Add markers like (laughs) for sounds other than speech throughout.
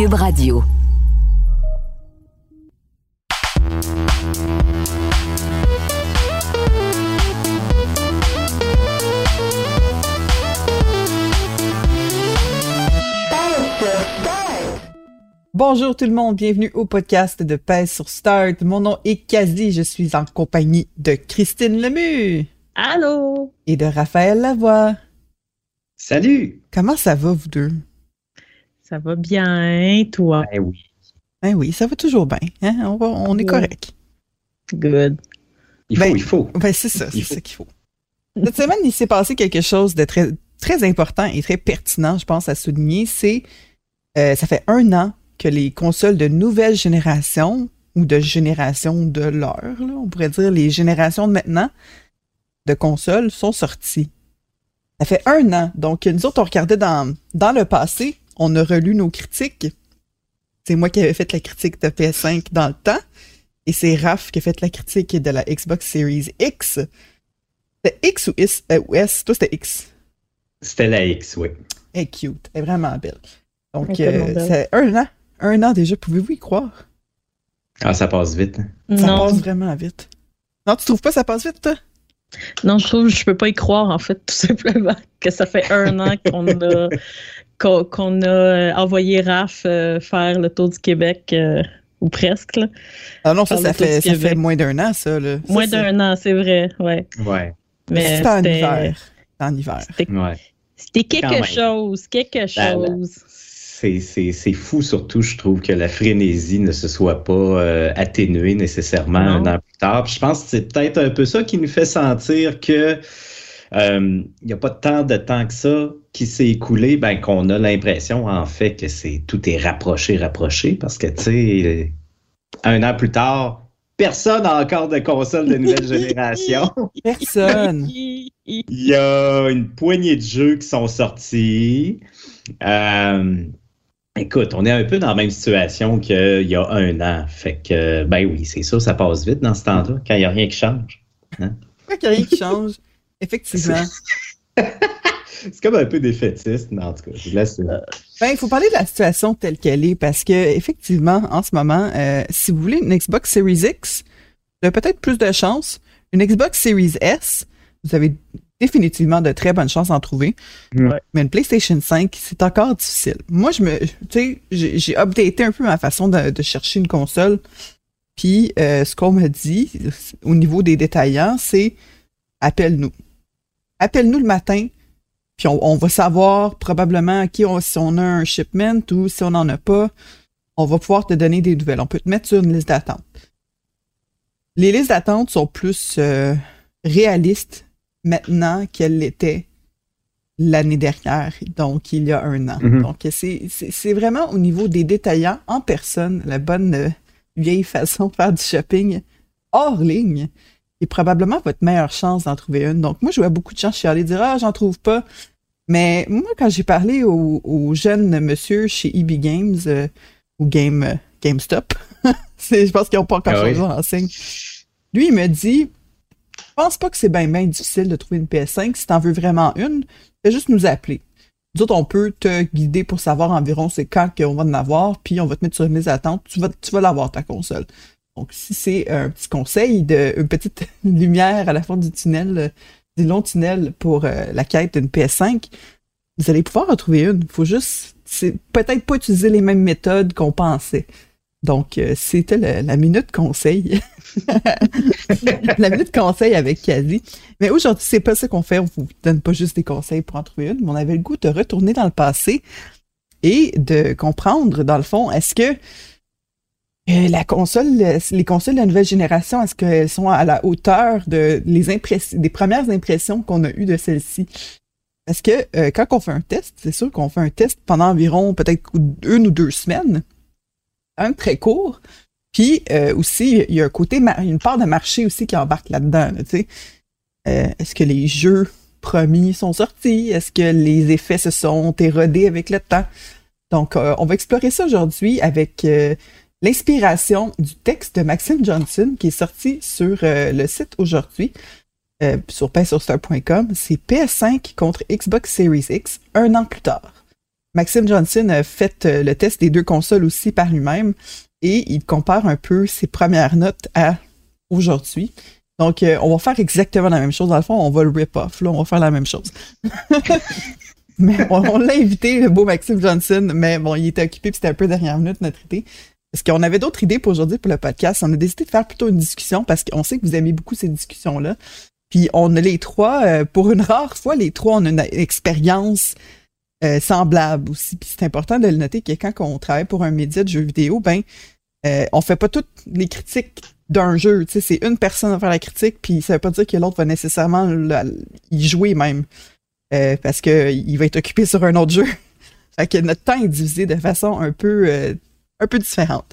Cube Radio. Bonjour tout le monde, bienvenue au podcast de Pèse sur Start. Mon nom est Kazi, je suis en compagnie de Christine Lemu. Allô? Et de Raphaël Lavoie. Salut! Comment ça va, vous deux? Ça va bien, toi? Ben oui. Ben oui, ça va toujours bien. Hein? On, va- on est correct. Good. Il faut, Ben, il faut. Ben c'est ça, c'est ça qu'il faut. Cette semaine, il s'est passé quelque chose de très, très important et très pertinent, je pense, à souligner. C'est, euh, ça fait un an que les consoles de nouvelle génération ou de génération de l'heure, on pourrait dire les générations de maintenant de consoles sont sorties. Ça fait un an. Donc, nous autres, on regardait dans, dans le passé, on a relu nos critiques. C'est moi qui avais fait la critique de PS5 dans le temps. Et c'est Raph qui a fait la critique de la Xbox Series X. C'était X ou S? euh, ou S? Toi, c'était X. C'était la X, oui. Elle est cute. Elle est vraiment belle. Donc, euh, c'est un an. Un an déjà. Pouvez-vous y croire? Ah, ça passe vite. hein. Ça Non, passe vraiment vite. Non, tu trouves pas que ça passe vite, toi? Non, je trouve que je peux pas y croire, en fait, tout (laughs) simplement, que ça fait un an qu'on a, qu'on, a euh, envoyé Raph euh, faire le tour du Québec, euh, ou presque, là. Ah non, ça, ça fait, ça fait moins d'un an, ça. Là. Ça, Moins d'un an, c'est vrai, ouais. Ouais. Mais C'était en hiver. C'était en hiver. c'était, Ouais. quelque chose, quelque chose. C'est, fou, surtout, je trouve, que la frénésie ne se soit pas euh, atténuée nécessairement Non. un an plus tard. Puis je pense que c'est peut-être un peu ça qui nous fait sentir que euh, il n'y a pas tant de temps que ça qui s'est écoulé, ben, qu'on a l'impression, en fait, que c'est tout est rapproché, rapproché, parce que, tu sais, un an plus tard, personne n'a encore de console de nouvelle (laughs) génération. Personne. Il y a une poignée de jeux qui sont sortis. Euh, écoute, on est un peu dans la même situation qu'il y a un an. Fait que, ben oui, c'est ça, ça passe vite dans ce temps-là, quand il n'y a rien qui change. Pas qu'il y a rien qui change? (laughs) Effectivement. C'est comme un peu défaitiste, mais en tout cas, je laisse. Ben, il faut parler de la situation telle qu'elle est parce que effectivement, en ce moment, euh, si vous voulez une Xbox Series X, vous avez peut-être plus de chance. Une Xbox Series S, vous avez définitivement de très bonnes chances d'en trouver. Ouais. Mais une PlayStation 5, c'est encore difficile. Moi, je me, tu sais, j'ai updaté un peu ma façon de, de chercher une console. Puis, euh, ce qu'on m'a dit au niveau des détaillants, c'est appelle-nous. Appelle-nous le matin, puis on, on va savoir probablement qui on- si on a un shipment ou si on n'en a pas. On va pouvoir te donner des nouvelles. On peut te mettre sur une liste d'attente. Les listes d'attente sont plus euh, réalistes maintenant qu'elles l'étaient l'année dernière, donc il y a un an. Mhm. Donc c'est vraiment au niveau des détaillants en personne, la bonne euh, vieille façon de faire du shopping hors ligne est probablement votre meilleure chance d'en trouver une. Donc moi, je vois beaucoup de gens chialer dire Ah, j'en trouve pas. Mais moi, quand j'ai parlé au, au jeune monsieur chez EB Games euh, ou Game, euh, GameStop, (laughs) je pense qu'ils n'ont pas encore Ah oui. changé l'enseigne. Lui, il me dit pense pas que c'est bien, bien difficile de trouver une PS5. Si t'en veux vraiment une, fais juste nous appeler. Nous autres, on peut te guider pour savoir environ c'est quand qu'on va en avoir, puis on va te mettre sur une liste d'attente. Tu vas, tu vas l'avoir, ta console. Donc, si c'est un petit conseil, de, une petite (laughs) lumière à la fin du tunnel, du long tunnel pour euh, la quête d'une PS5, vous allez pouvoir en trouver une. faut juste, c'est peut-être pas utiliser les mêmes méthodes qu'on pensait. Donc, euh, c'était la minute conseil. (laughs) la minute conseil avec Kazi. Mais aujourd'hui, c'est pas ça qu'on fait. On vous donne pas juste des conseils pour en trouver une, mais on avait le goût de retourner dans le passé et de comprendre, dans le fond, est-ce que euh, la console, les consoles de la nouvelle génération, est-ce qu'elles sont à la hauteur de les des premières impressions qu'on a eues de celle-ci? Parce que euh, quand on fait un test, c'est sûr qu'on fait un test pendant environ peut-être une ou deux semaines, un très court. Puis euh, aussi, il y a un côté, une part de marché aussi qui embarque là-dedans. Euh, est-ce que les jeux promis sont sortis? Est-ce que les effets se sont érodés avec le temps? Donc, on va explorer ça aujourd'hui avec l'inspiration du texte de Maxime Johnson qui est sorti sur le site aujourd'hui. Euh, sur painsurstar.com, c'est PS5 contre Xbox Series X un an plus tard. Maxime Johnson a fait euh, le test des deux consoles aussi par lui-même et il compare un peu ses premières notes à aujourd'hui. Donc, euh, on va faire exactement la même chose. Dans le fond, on va le rip-off. Là, on va faire la même chose. (laughs) mais on, l'a invité, le beau Maxime Johnson, mais bon, il était occupé, puis c'était un peu dernière minute notre idée. Parce qu'on avait d'autres idées pour aujourd'hui pour le podcast. On a décidé de faire plutôt une discussion parce qu'on sait que vous aimez beaucoup ces discussions-là. Puis on a les trois, euh, pour une rare fois, les trois, on a une expérience euh, semblable aussi. Puis c'est important de le noter que quand on travaille pour un média de jeux vidéo, ben euh, on fait pas toutes les critiques d'un jeu. Tu sais, c'est une personne à faire la critique, puis ça veut pas dire que l'autre va nécessairement y jouer même. Euh, parce qu'il va être occupé sur un autre jeu. (laughs) fait que notre temps est divisé de façon un peu, un peu différente.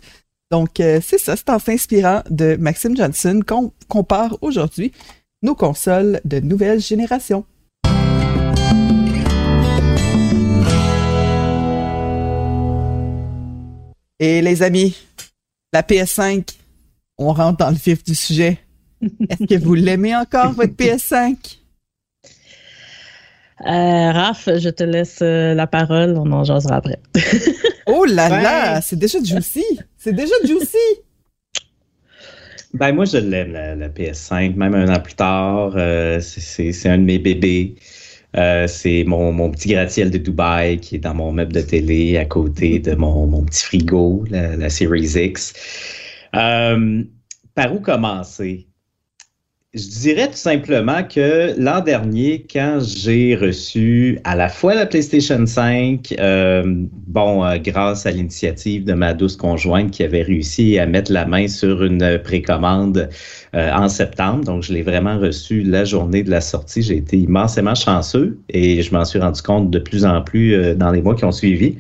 Donc, c'est ça, c'est en s'inspirant de Maxime Johnson qu'on compare aujourd'hui nos consoles de nouvelle génération. Et les amis, la PS5, on rentre dans le vif du sujet. Est-ce que vous l'aimez encore, votre PS5? Euh, Raph, je te laisse euh, la parole, on en jasera après. (laughs) oh là là, c'est déjà juicy! C'est déjà juicy! Ben, moi, je l'aime, la, PS5, même un an plus tard. Euh, c'est un de mes bébés. Euh, c'est mon, petit gratte-ciel de Dubaï qui est dans mon meuble de télé à côté de mon, petit frigo, la, la Series X. Euh, par où commencer? Je dirais tout simplement que l'an dernier, quand j'ai reçu à la fois la PlayStation 5, euh, bon, euh, grâce à l'initiative de ma douce conjointe qui avait réussi à mettre la main sur une précommande euh, en septembre, donc je l'ai vraiment reçu la journée de la sortie. J'ai été immensément chanceux et je m'en suis rendu compte de plus en plus dans les mois qui ont suivi.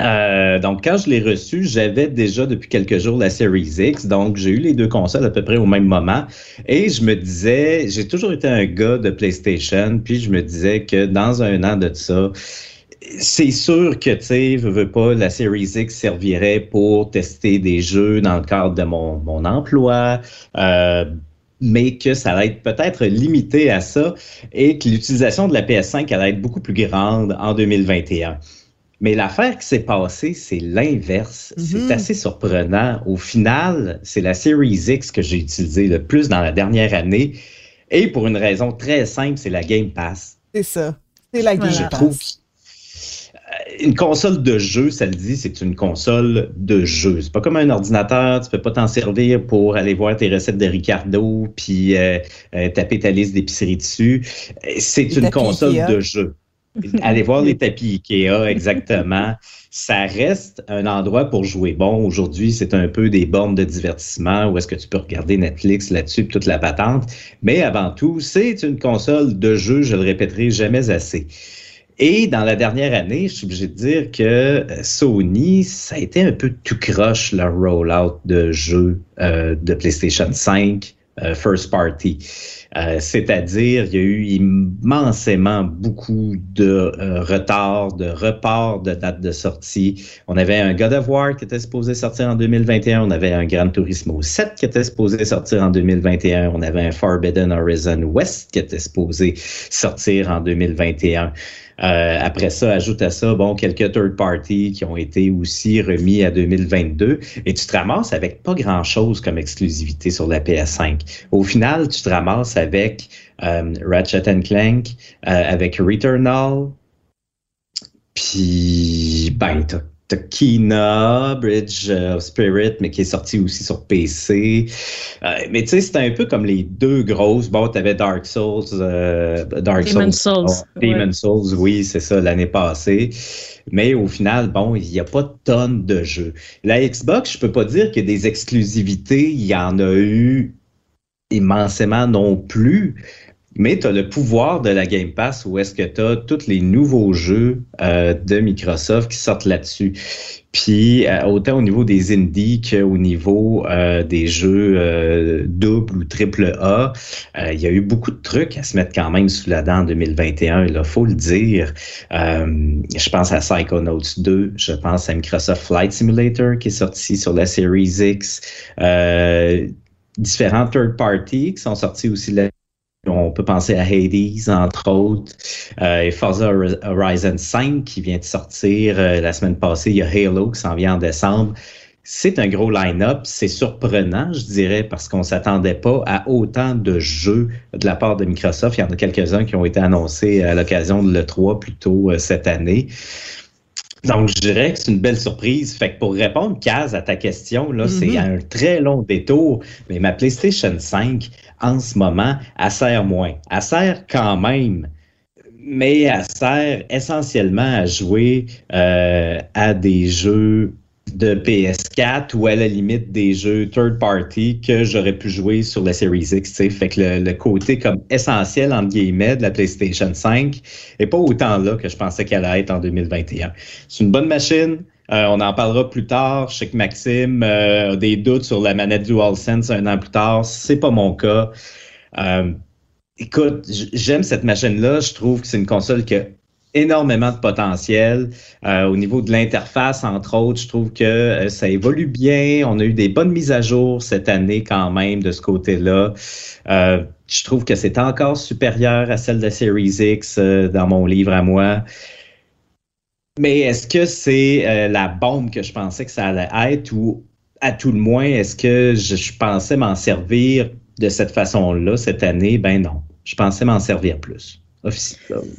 Euh, donc, quand je l'ai reçu, j'avais déjà depuis quelques jours la Series X. Donc, j'ai eu les deux consoles à peu près au même moment. Et je me disais, j'ai toujours été un gars de PlayStation. Puis, je me disais que dans un an de ça, c'est sûr que, tu sais, veux, veux pas, la Series X servirait pour tester des jeux dans le cadre de mon, mon emploi. Euh, mais que ça va être peut-être limité à ça et que l'utilisation de la PS5 allait être beaucoup plus grande en 2021. Mais l'affaire qui s'est passée, c'est l'inverse. C'est mhm. assez surprenant. Au final, c'est la Series X que j'ai utilisée le plus dans la dernière année. Et pour une raison très simple, c'est la Game Pass. C'est ça. C'est la Game Pass. Je trouve euh, une console de jeu, ça le dit, c'est une console de jeu. C'est pas comme un ordinateur, tu peux pas t'en servir pour aller voir tes recettes de Ricardo puis euh, euh, taper ta liste d'épicerie dessus. C'est une console de jeu. (laughs) Allez voir les tapis Ikea, exactement. Ça reste un endroit pour jouer. Bon, aujourd'hui, c'est un peu des bornes de divertissement où est-ce que tu peux regarder Netflix là-dessus, toute la patente. Mais avant tout, c'est une console de jeu, je le répéterai jamais assez. Et dans la dernière année, je suis obligé de dire que euh, Sony, ça a été un peu tout croche leur rollout de jeux euh, de PlayStation 5 euh, first party. Euh, c'est-à-dire, il y a eu immensément beaucoup de euh, retards, de reports de date de sortie. On avait un God of War qui était supposé sortir en 2021, on avait un Gran Turismo 7 qui était supposé sortir en 2021, on avait un Forbidden Horizon West qui était supposé sortir en 2021. Euh, après ça, ajoute à ça, bon, quelques third parties qui ont été aussi remis à 2022 et tu te ramasses avec pas grand chose comme exclusivité sur la PS5. Au final, tu te ramasses avec euh, Ratchet Clank, euh, avec Returnal, puis ben, Kina, Bridge of Spirit, mais qui est sorti aussi sur PC. Euh, mais tu sais, c'était un peu comme les deux grosses. Bon, tu avais Dark Souls, euh, Dark Souls. Souls. Demon Souls, oui, c'est ça, l'année passée. Mais au final, bon, il n'y a pas de tonnes de jeux. La Xbox, je peux pas dire que des exclusivités, il y en a eu immensément non plus. Mais tu as le pouvoir de la Game Pass où est-ce que tu as tous les nouveaux jeux euh, de Microsoft qui sortent là-dessus. Puis euh, autant au niveau des indies qu'au niveau euh, des jeux double ou triple A, il y a eu beaucoup de trucs à se mettre quand même sous la dent en 2021, il faut le dire. je pense à Psychonauts 2, je pense à Microsoft Flight Simulator qui est sorti sur la Series X, différents third parties qui sont sortis aussi là on peut penser à Hades, entre autres, euh, et Forza Horizon 5 qui vient de sortir euh, la semaine passée. Il y a Halo qui s'en vient en décembre. C'est un gros line-up. C'est surprenant, je dirais, parce qu'on s'attendait pas à autant de jeux de la part de Microsoft. Il y en a quelques-uns qui ont été annoncés à l'occasion de l'E3 plus tôt euh, cette année. Donc, je dirais que c'est une belle surprise. Fait que pour répondre, Kaz, à ta question, là, c'est mm-hmm. un très long détour, mais ma PlayStation 5, en ce moment, elle sert moins. Elle sert quand même, mais elle sert essentiellement à jouer euh, à des jeux de PS4 ou à la limite des jeux third party que j'aurais pu jouer sur la Series X. Fait que le, côté comme essentiel entre guillemets de la PlayStation 5 est pas autant là que je pensais qu'elle allait être en 2021. C'est une bonne machine. Euh, on en parlera plus tard. Je sais que Maxime euh, a des doutes sur la manette DualSense un an plus tard. C'est pas mon cas. Euh, écoute, j'aime cette machine-là. Je trouve que c'est une console qui a énormément de potentiel. Au niveau de l'interface, entre autres, je trouve que ça évolue bien. On a eu des bonnes mises à jour cette année quand même de ce côté-là. Je trouve que c'est encore supérieur à celle de Series X dans mon livre à moi. Mais est-ce que c'est la bombe que je pensais que ça allait être ou à tout le moins, est-ce que je, je pensais m'en servir de cette façon-là cette année? Ben non. Je pensais m'en servir plus.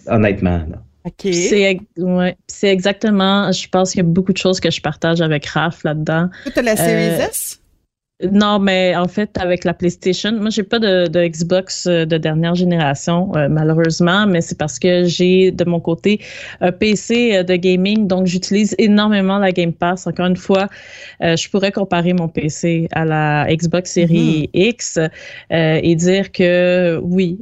Honnêtement, non. C'est ouais, exactement, je pense qu'il y a beaucoup de choses que je partage avec Raph là-dedans. Tu as la Series euh, S? Non, mais en fait, avec la PlayStation, moi, j'ai pas de, Xbox euh, de dernière génération, euh, malheureusement, mais c'est parce que j'ai de mon côté un PC euh, de gaming, donc j'utilise énormément la Game Pass. Encore une fois, je pourrais comparer mon PC à la Xbox Series mm-hmm. X et dire que oui,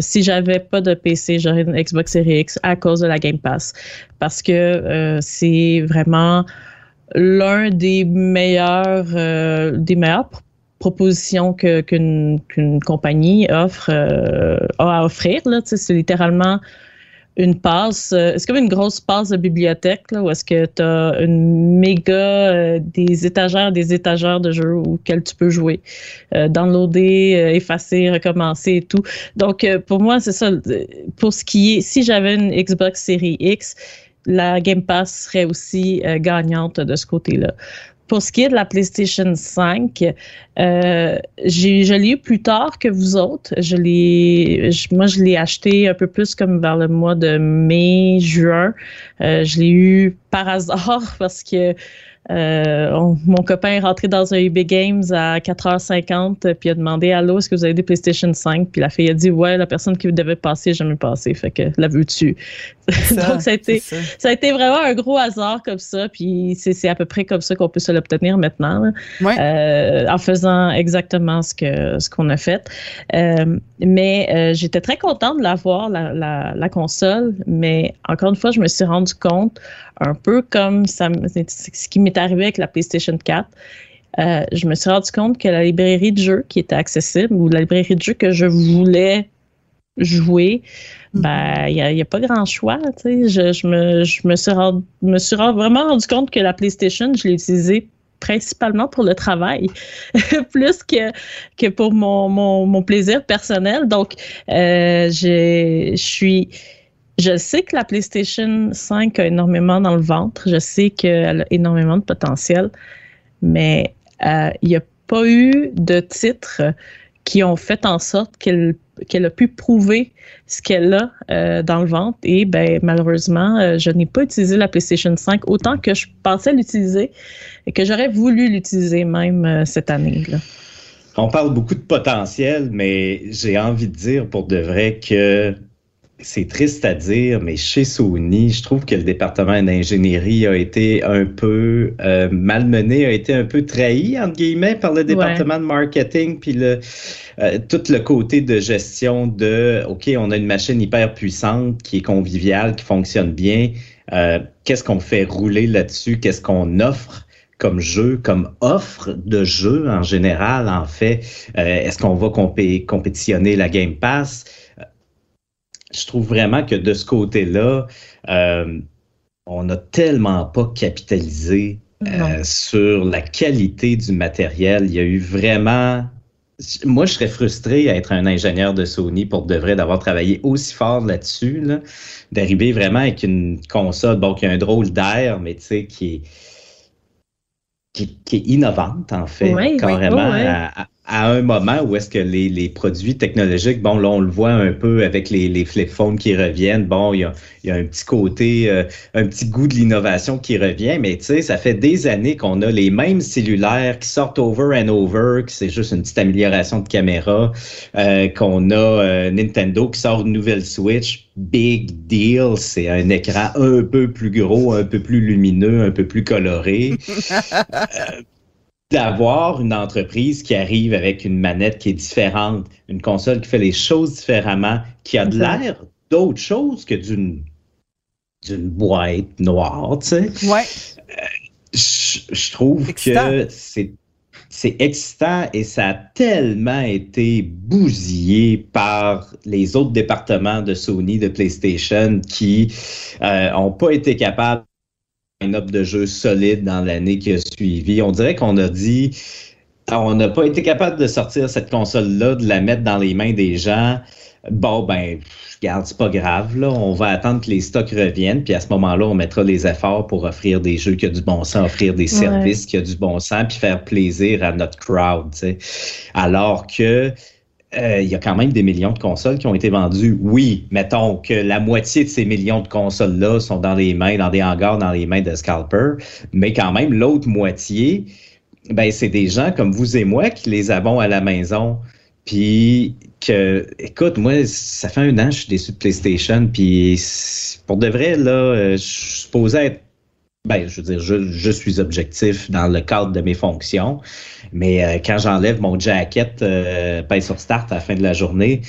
si j'avais pas de PC, j'aurais une Xbox Series X à cause de la Game Pass, parce que c'est vraiment l'un des meilleurs euh, meilleures propositions qu'une compagnie offre euh, a à offrir c'est littéralement une passe euh, c'est comme une grosse passe de bibliothèque là, où est-ce que tu as une méga des étagères des étagères de jeux auxquels tu peux jouer downloader effacer recommencer et tout. Donc pour moi c'est ça pour ce qui est si j'avais une Xbox Series X la Game Pass serait aussi euh, gagnante de ce côté-là. Pour ce qui est de la PlayStation 5, euh, je l'ai eu plus tard que vous autres. Je l'ai, moi, je l'ai acheté un peu plus comme vers le mois de mai, juin. Euh, je l'ai eu par hasard (laughs) parce que euh, mon copain est rentré dans un eBay Games à 4h50 puis a demandé Allô, est-ce que vous avez des PlayStation 5 Puis la fille a dit Ouais, la personne qui devait passer, jamais passé. Fait que la dessus. (laughs) Donc ça a, été, ça. a été vraiment un gros hasard comme ça. Puis c'est à peu près comme ça qu'on peut se l'obtenir maintenant. Euh, en faisant exactement ce qu'on a fait. Euh, mais j'étais très contente de l'avoir, la, la, la console. Mais encore une fois, je me suis rendu compte un peu comme ça, ce qui m'est arrivé avec la PlayStation 4. Euh, je me suis rendu compte que la librairie de jeux qui était accessible ou la librairie de jeux que je voulais jouer, ben, il n'y a, pas grand choix. Je, me, je me, suis me suis vraiment rendu compte que la PlayStation, je l'ai utilisée principalement pour le travail, (laughs) plus que, que pour mon, mon, plaisir personnel. Donc, euh, je suis je sais que la PlayStation 5 a énormément dans le ventre. Je sais qu'elle a énormément de potentiel, mais euh, il n'y a pas eu de titres qui ont fait en sorte qu'elle qu'elle a pu prouver ce qu'elle a euh, dans le ventre. Et ben, malheureusement, euh, je n'ai pas utilisé la PlayStation 5 autant que je pensais l'utiliser et que j'aurais voulu l'utiliser même cette année. Là. On parle beaucoup de potentiel, mais j'ai envie de dire pour de vrai que c'est triste à dire, mais chez Sony, je trouve que le département d'ingénierie a été un peu euh, malmené, a été un peu trahi, entre guillemets, par le département de marketing, puis le, euh, tout le côté de gestion de, OK, on a une machine hyper puissante qui est conviviale, qui fonctionne bien. Euh, qu'est-ce qu'on fait rouler là-dessus? Qu'est-ce qu'on offre? comme jeu, comme offre de jeu en général, en fait? Est-ce qu'on va compétitionner la Game Pass? Je trouve vraiment que de ce côté-là, euh, on n'a tellement pas capitalisé euh, sur la qualité du matériel. Il y a eu vraiment. Moi, je serais frustré à être un ingénieur de Sony pour de vrai d'avoir travaillé aussi fort là-dessus, d'arriver vraiment avec une console, bon, qui a un drôle d'air, mais tu sais, qui est, qui, est innovante, en fait, carrément, À, à un moment où est-ce que les, les, produits technologiques, bon, là, on le voit un peu avec les, les flip phones qui reviennent. Bon, il y a, il y a un petit côté, euh, un petit goût de l'innovation qui revient, mais tu sais, ça fait des années qu'on a les mêmes cellulaires qui sortent over and over, que c'est juste une petite amélioration de caméra, euh, qu'on a euh, Nintendo qui sort une nouvelle Switch. Big deal, c'est un écran un peu plus gros, un peu plus lumineux, un peu plus coloré. (laughs) d'avoir une entreprise qui arrive avec une manette qui est différente, une console qui fait les choses différemment, qui a de l'air d'autre chose que d'une d'une boîte noire, tu sais. Ouais. Euh, je, trouve que c'est c'est excitant et ça a tellement été bousillé par les autres départements de Sony, de PlayStation, qui n'ont euh, pas été capables line-up de jeux solide dans l'année qui a suivi. On dirait qu'on a dit on n'a pas été capable de sortir cette console-là, de la mettre dans les mains des gens. Bon, ben, regarde, c'est pas grave, là. On va attendre que les stocks reviennent, puis à ce moment-là, on mettra les efforts pour offrir des jeux qui ont du bon sens, offrir des services qui ont du bon sens, puis faire plaisir à notre crowd, sais. Alors que il y a quand même des millions de consoles qui ont été vendues. Oui, mettons que la moitié de ces millions de consoles-là sont dans les mains, dans des hangars, dans les mains de scalpers, mais quand même, l'autre moitié, ben, c'est des gens comme vous et moi qui les avons à la maison. Puis que, écoute, moi, ça fait un an que je suis déçu de PlayStation, puis pour de vrai, là, euh, je suis supposé être ben, je veux dire, je, suis objectif dans le cadre de mes fonctions, mais euh, quand j'enlève mon jacket euh, sur start à la fin de la journée,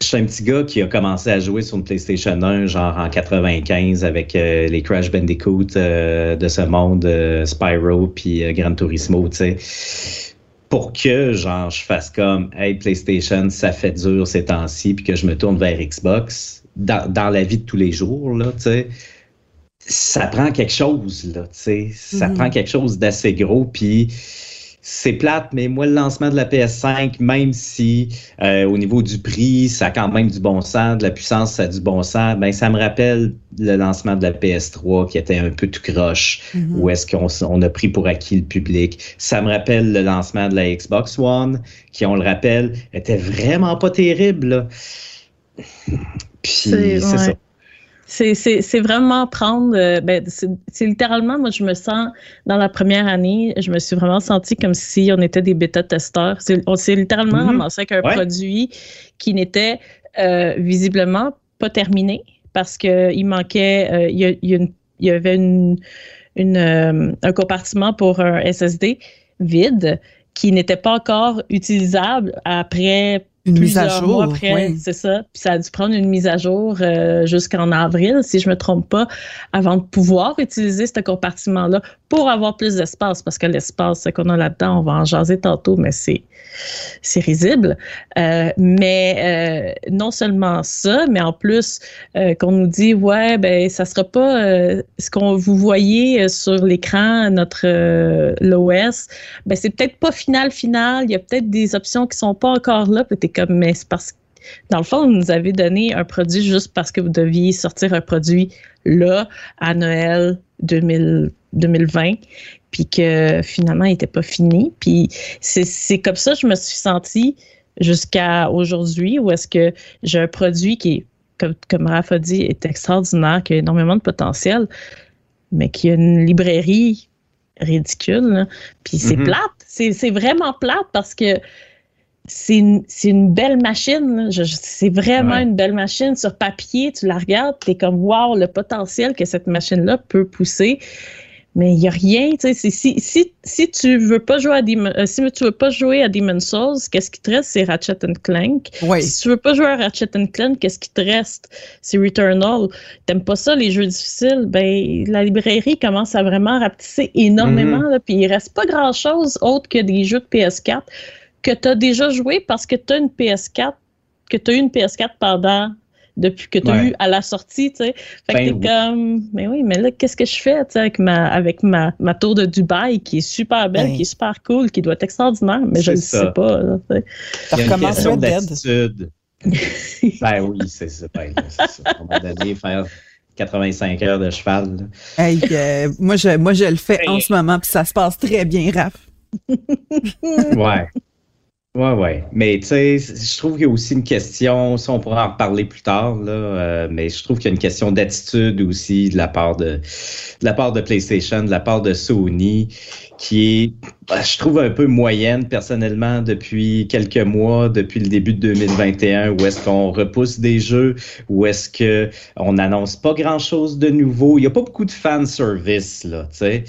je suis un petit gars qui a commencé à jouer sur une PlayStation 1 genre en 95 avec euh, les Crash Bandicoot euh, de ce monde, Spyro puis Gran Turismo, tu sais. Pour que genre je fasse comme Hey PlayStation, ça fait dur ces temps-ci, puis que je me tourne vers Xbox dans, dans la vie de tous les jours, là, tu sais ça prend quelque chose, là, tu sais. Ça mhm. prend quelque chose d'assez gros, puis c'est plate, mais moi, le lancement de la PS5, même si euh, au niveau du prix, ça a quand même du bon sens, de la puissance, ça a du bon sens, ben ça me rappelle le lancement de la PS3 qui était un peu tout croche, mhm. où est-ce qu'on on a pris pour acquis le public. Ça me rappelle le lancement de la Xbox One, qui, on le rappelle, était vraiment pas terrible. Puis c'est ça. C'est vraiment prendre. Euh, ben, c'est littéralement, moi, je me sens, dans la première année, je me suis vraiment senti comme si on était des bêta-testeurs. On s'est littéralement mm-hmm. ramassé avec un produit qui n'était euh, visiblement pas terminé parce qu'il manquait. Euh, il, y avait une, un compartiment pour un SSD vide qui n'était pas encore utilisable après une mise à jour. après, c'est ça. Puis ça a dû prendre une mise à jour euh, jusqu'en avril, si je me trompe pas, avant de pouvoir utiliser ce compartiment-là pour avoir plus d'espace, parce que l'espace qu'on a là-dedans, on va en jaser tantôt, mais c'est c'est risible. Euh, mais euh, non seulement ça, mais en plus qu'on nous dit ouais ben ça sera pas ce qu'on vous voyez sur l'écran notre l'OS, ben c'est peut-être pas final final. Il y a peut-être des options qui sont pas encore là. Comme mais c'est parce que dans le fond, vous nous avez donné un produit juste parce que vous deviez sortir un produit là à Noël 2000 2020, puis que finalement, il n'était pas fini. Puis c'est comme ça que je me suis sentie jusqu'à aujourd'hui, où est-ce que j'ai un produit qui est, comme, comme Raph a dit, est extraordinaire, qui a énormément de potentiel, mais qui a une librairie ridicule. Puis c'est mm-hmm. plate. C'est vraiment plate parce que c'est une, une, belle machine. C'est vraiment une belle machine. Sur papier, tu la regardes, tu es comme, wow, le potentiel que cette machine-là peut pousser. Mais il n'y a rien, si, si, si tu veux pas jouer à Demon, euh, si tu veux pas jouer à Demon's Souls, qu'est-ce qui te reste? C'est Ratchet Clank. Oui. Si tu veux pas jouer à Ratchet Clank, qu'est-ce qui te reste? C'est Returnal. T'aimes pas ça, les jeux difficiles? Ben, la librairie commence à vraiment rapetisser énormément, mm-hmm. puis il reste pas grand-chose autre que des jeux de PS4 que tu as déjà joué parce que tu as une PS4, que tu as eu une PS4 pendant depuis que tu as eu à la sortie, tu sais. Fait que ben t'es comme, mais oui, mais là, qu'est-ce que je fais, tu sais, avec ma, avec ma, ma tour de Dubaï qui est super belle, ben. qui est super cool, qui doit être extraordinaire, mais je ne sais pas, là, tu sais. Il y a une question d'attitude. (laughs) ben oui, c'est ça. Ben, ça. À un moment donné, faire 85 heures de cheval. Hey, euh, moi, je, moi, je le fais en ce moment, puis ça se passe très bien, Raph. ouais. Ouais, ouais. Mais tu sais, je trouve qu'il y a aussi une question, ça on pourra en reparler plus tard, là, euh, mais je trouve qu'il y a une question d'attitude aussi de la part de, de la part de PlayStation, de la part de Sony, qui est, bah, je trouve, un peu moyenne personnellement depuis quelques mois, depuis le début de 2021, où est-ce qu'on repousse des jeux, où est-ce que on n'annonce pas grand-chose de nouveau. Il n'y a pas beaucoup de fan service, là, tu sais.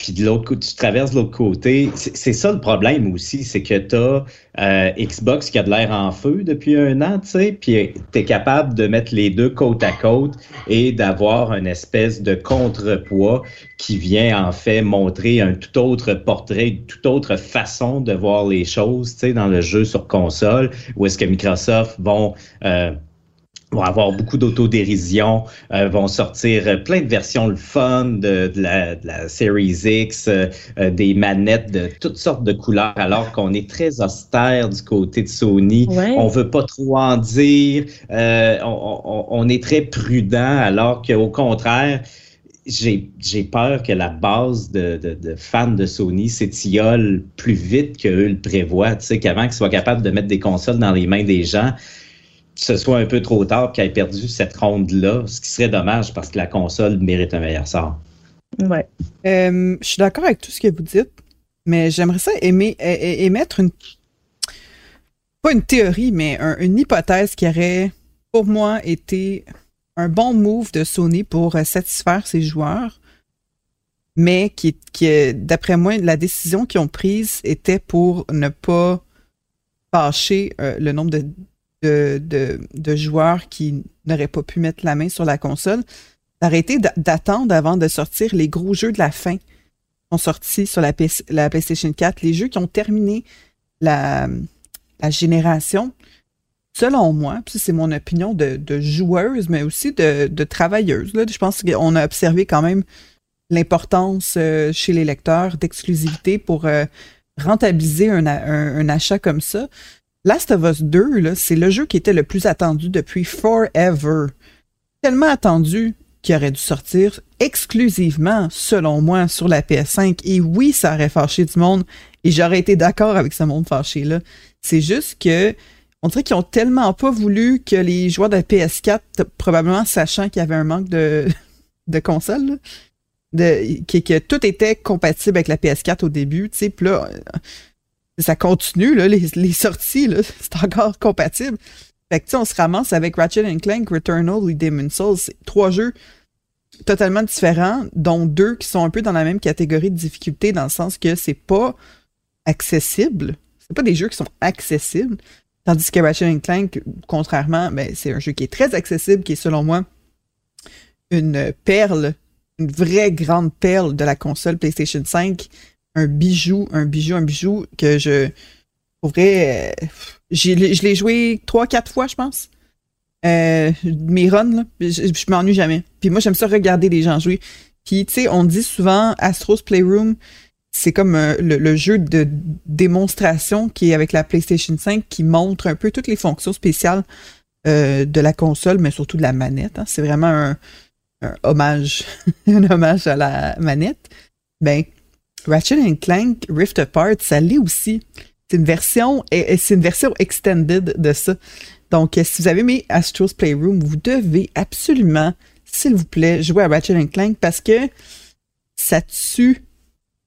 Puis de l'autre côté, tu traverses de l'autre côté. C'est ça le problème aussi, c'est que tu as euh, Xbox qui a de l'air en feu depuis un an, tu sais, puis tu es capable de mettre les deux côte à côte et d'avoir une espèce de contrepoids qui vient en fait montrer un tout autre portrait, une toute autre façon de voir les choses, tu sais, dans le jeu sur console, où est-ce que Microsoft vont... Euh, vont avoir beaucoup d'autodérision, euh, vont sortir plein de versions le fun de, la, de la, Series X, euh, euh, des manettes de toutes sortes de couleurs, alors qu'on est très austère du côté de Sony. On veut pas trop en dire, euh, on, on, on, est très prudent, alors qu'au contraire, j'ai peur que la base de, de, de fans de Sony s'étiole plus vite qu'eux le prévoient. Tu sais, qu'avant qu'ils soient capables de mettre des consoles dans les mains des gens, ce soit un peu trop tard qu'elle ait perdu cette ronde-là, ce qui serait dommage parce que la console mérite un meilleur sort. Ouais. Euh, je suis d'accord avec tout ce que vous dites, mais j'aimerais ça aimer, émettre une. Pas une théorie, mais une hypothèse qui aurait, pour moi, été un bon move de Sony pour satisfaire ses joueurs, mais qui, qui d'après moi, la décision qu'ils ont prise était pour ne pas fâcher euh, le nombre de de, de, joueurs qui n'auraient pas pu mettre la main sur la console, d'arrêter d'attendre avant de sortir les gros jeux de la fin qui sont sortis sur la, la PlayStation 4, les jeux qui ont terminé la, la génération. Selon moi, puis c'est mon opinion de, de, joueuse, mais aussi de, de travailleuse. Là. Je pense qu'on a observé quand même l'importance euh, chez les lecteurs d'exclusivité pour euh, rentabiliser un, un, achat comme ça. Last of Us 2, c'est le jeu qui était le plus attendu depuis Forever. Tellement attendu qu'il aurait dû sortir exclusivement, selon moi, sur la PS5. Et oui, ça aurait fâché du monde. Et j'aurais été d'accord avec ce monde fâché-là. C'est juste que on dirait qu'ils ont tellement pas voulu que les joueurs de PS4, probablement sachant qu'il y avait un manque de, (laughs) de consoles, que, tout était compatible avec la PS4 au début, tu sais, là, ça continue, les, sorties, (laughs) c'est encore compatible. Fait que, on se ramasse avec Ratchet Clank, Returnal et Demon's Souls. Trois jeux totalement différents, dont deux qui sont un peu dans la même catégorie de difficulté, dans le sens que c'est pas accessible. C'est pas des jeux qui sont accessibles. Tandis que Ratchet Clank, contrairement, ben, c'est un jeu qui est très accessible, qui est selon moi une perle, une vraie grande perle de la console PlayStation 5 un bijou, un bijou, un bijou que je. pourrais. Euh, je l'ai joué trois, quatre fois, je pense. Euh, mes runs, là, je, je m'ennuie jamais. Puis moi, j'aime ça regarder les gens jouer. Puis, tu sais, on dit souvent Astro's Playroom, c'est comme euh, le, jeu de démonstration qui est avec la PlayStation 5 qui montre un peu toutes les fonctions spéciales euh, de la console, mais surtout de la manette. Hein. C'est vraiment un, un hommage, (laughs) un hommage à la manette. Ben, Ratchet Clank Rift Apart, ça l'est aussi. C'est une version, c'est une version extended de ça. Donc, si vous avez aimé Astro's Playroom, vous devez absolument, s'il vous plaît, jouer à Ratchet Clank parce que ça tue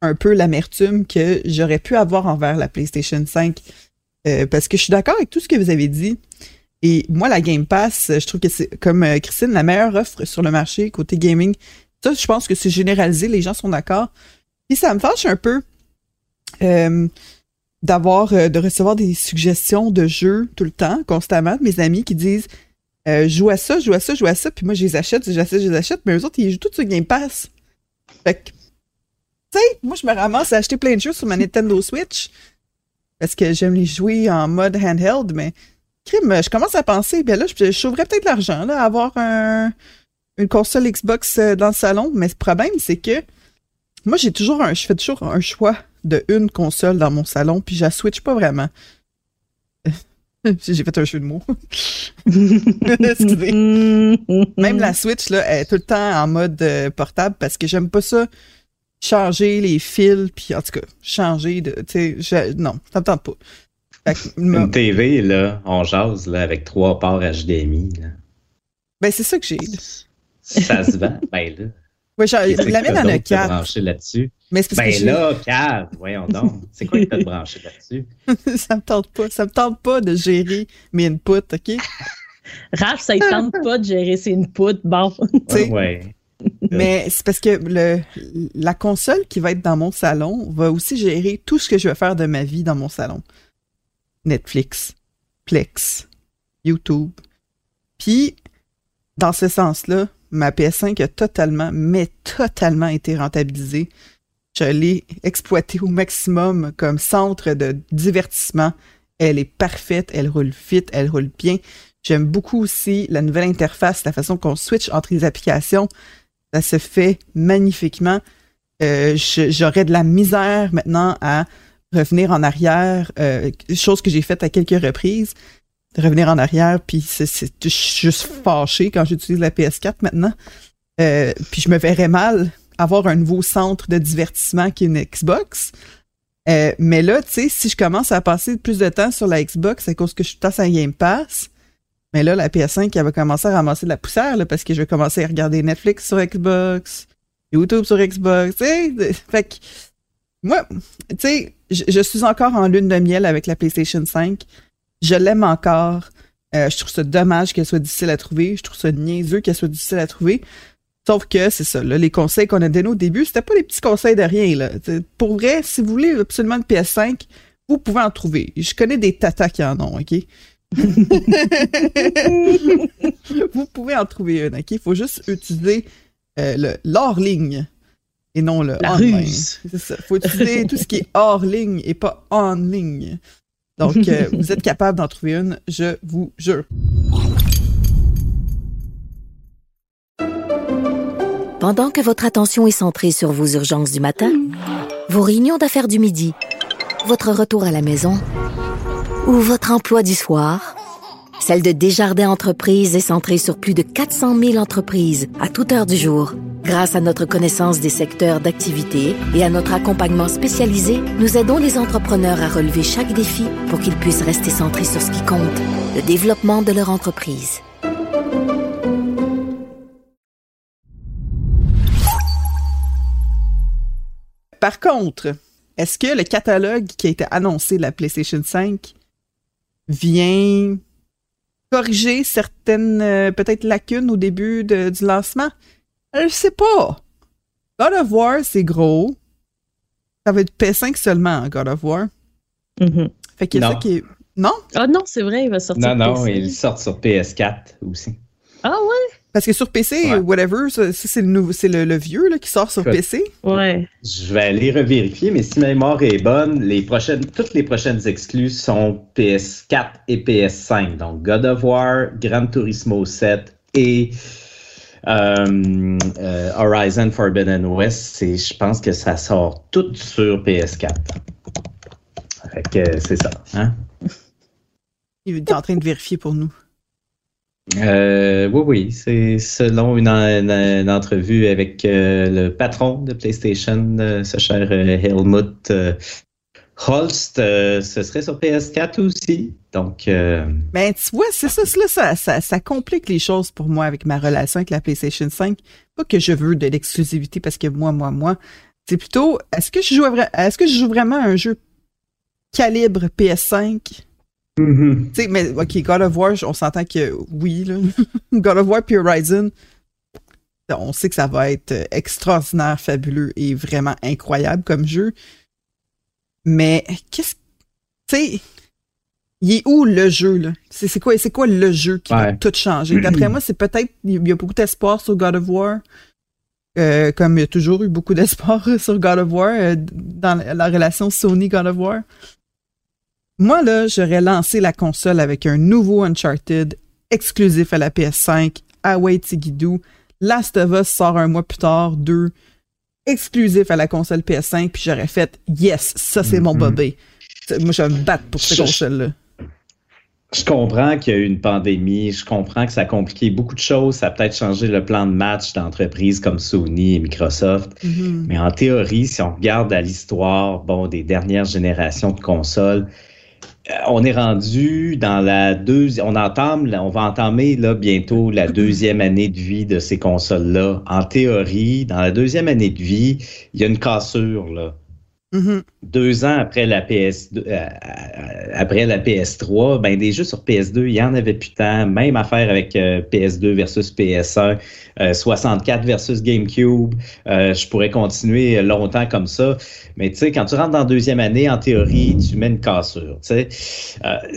un peu l'amertume que j'aurais pu avoir envers la PlayStation 5. Euh, parce que je suis d'accord avec tout ce que vous avez dit. Et moi, la Game Pass, je trouve que c'est, comme euh, Christine, la meilleure offre sur le marché côté gaming. Ça, je pense que c'est généralisé, les gens sont d'accord. Puis ça me fâche un peu euh, d'avoir, de recevoir des suggestions de jeux tout le temps, constamment, de mes amis qui disent joue à ça, joue à ça, joue à ça, puis moi je les achète, je les achète, je les achète, mais eux autres, ils jouent tout sur Game Pass. Fait que, tu sais, moi je me ramasse à acheter plein de jeux sur ma Nintendo Switch parce que j'aime les jouer en mode handheld, mais crime, je commence à penser, bien là, je, je peut-être l'argent, là, à avoir un, une console Xbox euh, dans le salon, mais le problème, c'est que moi, j'ai toujours un, je fais toujours un choix de une console dans mon salon, puis je la switch pas vraiment. (laughs) j'ai fait un jeu de mots. (laughs) Excusez. Même la Switch, là, est tout le temps en mode euh, portable parce que j'aime pas ça changer les fils, puis en tout cas, changer de. Tu sais, non, ça me tente pas. Une TV, là, on jase là, avec trois ports HDMI. Là. Ben, c'est ça que j'ai. Ça se vend, ben là. Oui, la mienne en a quatre. branché là-dessus. Mais c'est ben que là, quatre, voyons donc. C'est quoi qui t'a branché là-dessus? (laughs) ça me tente pas. Ça me tente pas de gérer mes inputs, OK? Raph, ça ne tente pas de gérer ses inputs. Bon. (laughs) Ouais, ouais. Mais c'est parce que le, la console qui va être dans mon salon va aussi gérer tout ce que je vais faire de ma vie dans mon salon. Netflix, Plex, YouTube. Puis, dans ce sens-là, ma PS5 a totalement, mais totalement été rentabilisée. Je l'ai exploitée au maximum comme centre de divertissement. Elle est parfaite, elle roule vite, elle roule bien. J'aime beaucoup aussi la nouvelle interface, la façon qu'on switch entre les applications. Ça se fait magnifiquement. Euh, J'aurais de la misère maintenant à revenir en arrière, euh, chose que j'ai faite à quelques reprises, de revenir en arrière, puis c'est juste fâché quand j'utilise la PS4 maintenant. Euh, puis je me verrais mal avoir un nouveau centre de divertissement qui est une Xbox. Euh, mais là, tu sais, si je commence à passer plus de temps sur la Xbox à cause que je suis à Game Pass, mais là, la PS5, elle va commencer à ramasser de la poussière, là, parce que je vais commencer à regarder Netflix sur Xbox, YouTube sur Xbox, tu sais. Fait que, moi, tu sais, je, suis encore en lune de miel avec la PlayStation 5. Je l'aime encore. Euh, je trouve ça dommage qu'elle soit difficile à trouver. Je trouve ça niaiseux qu'elle soit difficile à trouver. Sauf que c'est ça, là, les conseils qu'on a donnés au début, c'était pas des petits conseils de rien. Là. pour vrai, si vous voulez absolument une PS5, vous pouvez en trouver. Je connais des tatas qui en ont, OK? (laughs) Vous pouvez en trouver une, OK? Il faut juste utiliser euh, le l'hors ligne et non le La ruse. C'est ça. Il faut utiliser tout ce qui est hors ligne et pas en ligne. Donc, euh, (laughs) vous êtes capable d'en trouver une, je vous jure. Pendant que votre attention est centrée sur vos urgences du matin, vos réunions d'affaires du midi, votre retour à la maison ou votre emploi du soir, celle de Desjardins Entreprises est centrée sur plus de 400 000 entreprises à toute heure du jour. Grâce à notre connaissance des secteurs d'activité et à notre accompagnement spécialisé, nous aidons les entrepreneurs à relever chaque défi pour qu'ils puissent rester centrés sur ce qui compte, le développement de leur entreprise. Par contre, est-ce que le catalogue qui a été annoncé de la PlayStation 5 vient corriger certaines euh, peut-être lacunes au début du lancement? Je sais pas. God of War, c'est gros. Ça va être PS5 seulement, God of War. Mm-hmm. Fait qu'il y a ça qui est. Non? Ah non, c'est vrai, il va sortir. Non, non, il sort sur PS4 aussi. Ah ouais? Parce que sur PC, whatever, ça, c'est le nouveau, c'est le, vieux là, qui sort sur PC. Ouais. Je vais aller revérifier, mais si ma mémoire est bonne, les prochaines, toutes les prochaines exclus sont PS4 et PS5. Donc God of War, Gran Turismo 7 et euh, euh, Horizon Forbidden West. Je pense que ça sort tout sur PS4. Fait que c'est ça. Hein? Il est en train de vérifier pour nous. Euh, oui, oui, c'est selon une, entrevue avec euh, le patron de PlayStation, euh, ce cher Helmut Holst, ce serait sur PS4 aussi. Donc, ben, tu vois, c'est ça, ça, complique les choses pour moi avec ma relation avec la PlayStation 5. Pas que je veux de l'exclusivité parce que moi, moi, moi, C'est plutôt, est-ce que je joue, est-ce que je joue vraiment un jeu calibre PS5? Tu sais, mais ok, God of War, on s'entend que oui, là. (laughs) God of War puis Horizon, on sait que ça va être extraordinaire, fabuleux et vraiment incroyable comme jeu. Mais qu'est-ce tu sais, il est où le jeu, là? C'est quoi, quoi le jeu qui va tout changer? D'après moi, c'est peut-être, il y a beaucoup d'espoir sur God of War. euh, comme il y a toujours eu beaucoup d'espoir (laughs) sur God of War, euh, dans la la relation Sony-God of War. Moi, là, j'aurais lancé la console avec un nouveau Uncharted exclusif à la PS5, Away Tigidou. Last of Us sort un mois plus tard, deux, exclusif à la console PS5, puis j'aurais fait yes, ça c'est mon Mhm. bébé. C'est- Moi, je vais me battre pour cette console-là. Je comprends qu'il y a eu une pandémie, je comprends que ça a compliqué beaucoup de choses, ça a peut-être changé le plan de match d'entreprises comme Sony et Microsoft. Mhm. Mais en théorie, si on regarde à l'histoire bon, des dernières générations de consoles, on est rendu dans la deuxième. On entame, on va entamer là, bientôt la deuxième année de vie de ces consoles-là. En théorie, dans la deuxième année de vie, il y a une cassure. Là. Mhm. Deux ans après la PS, euh, euh, après la PS3, ben des jeux sur PS2, il y en avait plus tant. Même affaire avec euh, PS2 versus PS1, euh, 64 versus GameCube. Je pourrais continuer longtemps comme ça. Mais tu sais, quand tu rentres dans la deuxième année, en théorie, tu mets une cassure.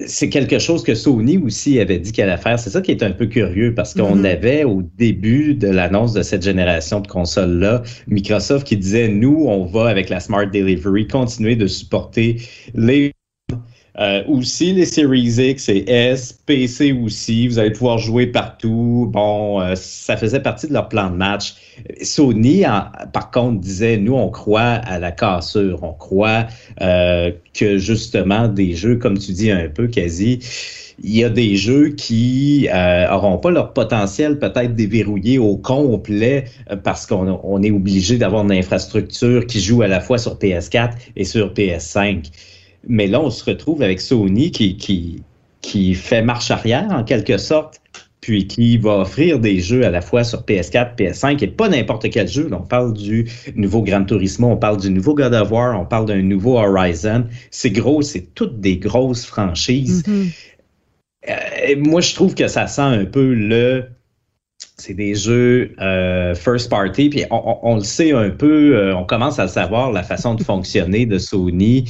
C'est quelque chose que Sony aussi avait dit qu'elle allait faire. C'est ça qui est un peu curieux parce qu'on Mhm. avait au début de l'annonce de cette génération de consoles-là, Microsoft qui disait nous, on va avec la Smart Delivery continuer de supporter les euh, aussi les Series X et S, PC aussi, vous allez pouvoir jouer partout. Bon, euh, ça faisait partie de leur plan de match. Sony, par contre, disait, nous, on croit à la cassure. On croit euh, que justement, des jeux, comme tu dis un peu, quasi, il y a des jeux qui euh, auront pas leur potentiel peut-être déverrouillé au complet euh, parce qu'on on est obligé d'avoir une infrastructure qui joue à la fois sur PS4 et sur PS5. Mais là, on se retrouve avec Sony qui, qui, qui fait marche arrière en quelque sorte, puis qui va offrir des jeux à la fois sur PS4, PS5 et pas n'importe quel jeu. Là, on parle du nouveau Gran Turismo, on parle du nouveau God of War, on parle d'un nouveau Horizon. C'est gros, c'est toutes des grosses franchises. Mhm. Euh, moi, je trouve que ça sent un peu le. C'est des jeux euh, first party, puis on, on- on le sait un peu, euh, on commence à savoir la façon de fonctionner de Sony.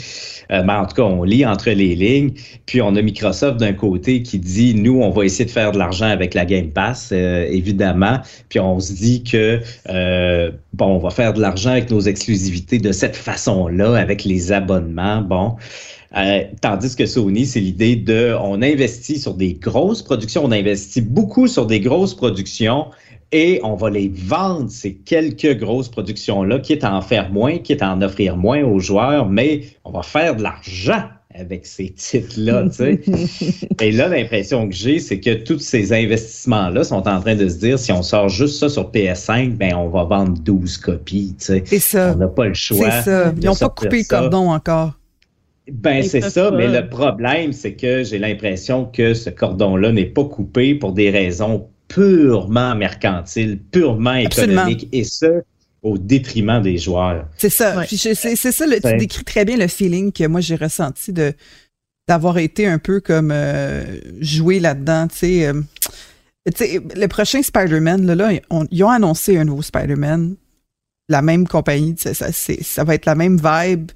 Euh, ben, en tout cas, on lit entre les lignes. Puis on a Microsoft d'un côté qui dit nous, on va essayer de faire de l'argent avec la Game Pass, euh, évidemment. Puis on se dit que euh, bon, on va faire de l'argent avec nos exclusivités de cette façon-là, avec les abonnements. Bon. Euh, tandis que Sony, c'est l'idée de, on investit sur des grosses productions, on investit beaucoup sur des grosses productions et on va les vendre, ces quelques grosses productions-là, qui est à en faire moins, qui est à en offrir moins aux joueurs, mais on va faire de l'argent avec ces titres-là, tu sais. (laughs) Et là, l'impression que j'ai, c'est que tous ces investissements-là sont en train de se dire, si on sort juste ça sur PS5, ben on va vendre 12 copies, tu sais. C'est ça. On n'a pas le choix. C'est ça. Ils n'ont pas coupé le cordon encore. Ben, c'est ça, mais le problème, c'est que j'ai l'impression que ce cordon-là n'est pas coupé pour des raisons purement mercantiles, purement Absolument. économiques, et ce, au détriment des joueurs. C'est ça. Ouais. C'est ça, le- tu décris très bien le feeling que moi j'ai ressenti de d'avoir été un peu comme euh, joué là-dedans. Tu sais, euh, tu sais, le prochain Spider-Man, là, là on- ils ont annoncé un nouveau Spider-Man, la même compagnie, ça va être la même vibe,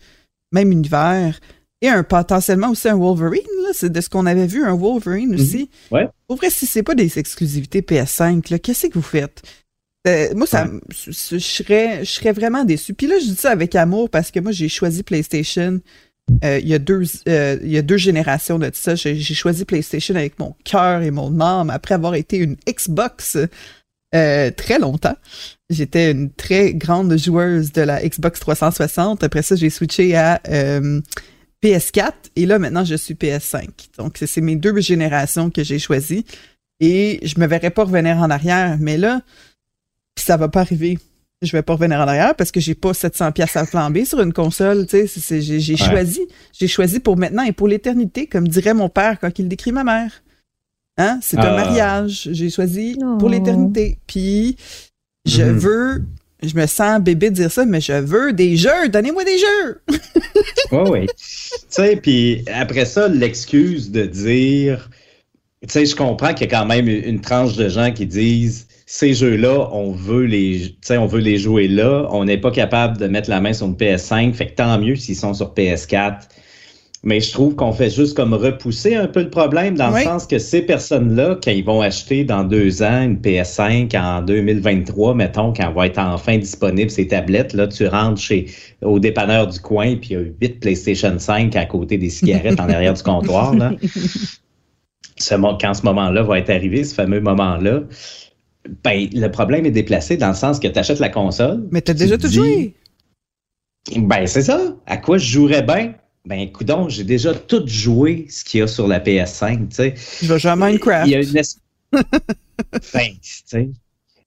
même univers, et un potentiellement aussi un Wolverine. là, C'est de ce qu'on avait vu, un Wolverine aussi. Ouais. Pour vrai, si c'est pas des exclusivités PS5, là, qu'est-ce que vous faites? Euh, moi, ça, Ouais. je, serais, je serais vraiment déçu. Puis là, je dis ça avec amour parce que moi, j'ai choisi PlayStation. euh, il, y a deux, euh, il y a deux générations de ça. J'ai choisi PlayStation avec mon cœur et mon âme après avoir été une Xbox très longtemps. J'étais une très grande joueuse de la Xbox 360. Après ça, j'ai switché à PS4 et là, maintenant, je suis PS5. Donc, c'est- c'est mes deux générations que j'ai choisies et je me verrais pas revenir en arrière. Mais là, ça va pas arriver. Je vais pas revenir en arrière parce que j'ai pas 700 pièces à flamber sur une console, tu sais, c'est- c'est- j'ai Ouais. choisi, j'ai choisi pour maintenant et pour l'éternité, comme dirait mon père quand il décrit ma mère. Hein, c'est un Ah. mariage, j'ai choisi Oh. pour l'éternité. Puis je Mhm. veux je me sens bébé de dire ça, mais je veux des jeux, donnez-moi des jeux. (laughs) oui, oui. Tu sais, puis après ça, l'excuse de dire, tu sais, je comprends qu'il y a quand même une tranche de gens qui disent, ces jeux-là, on veut les, on veut les jouer là. On n'est pas capable de mettre la main sur une PS5. Fait que tant mieux s'ils sont sur PS4. Mais je trouve qu'on fait juste comme repousser un peu le problème dans le sens que ces personnes-là, quand ils vont acheter dans deux ans une PS5 en 2023, mettons, quand va être enfin disponible ces tablettes, là, tu rentres chez au dépanneur du coin, puis il y a huit PlayStation 5 à côté des cigarettes en arrière du comptoir. Là. (laughs) Ce, quand ce moment-là va être arrivé, ce fameux moment-là, ben, le problème est déplacé dans le sens que tu achètes la console. Mais tu as déjà tout joué. Ben, c'est ça. À quoi je jouerais bien? Ben coudon, j'ai déjà tout joué ce qu'il y a sur la PS5, tu sais. Je vais jouer à Minecraft. Il y a une (laughs) ben, tu sais.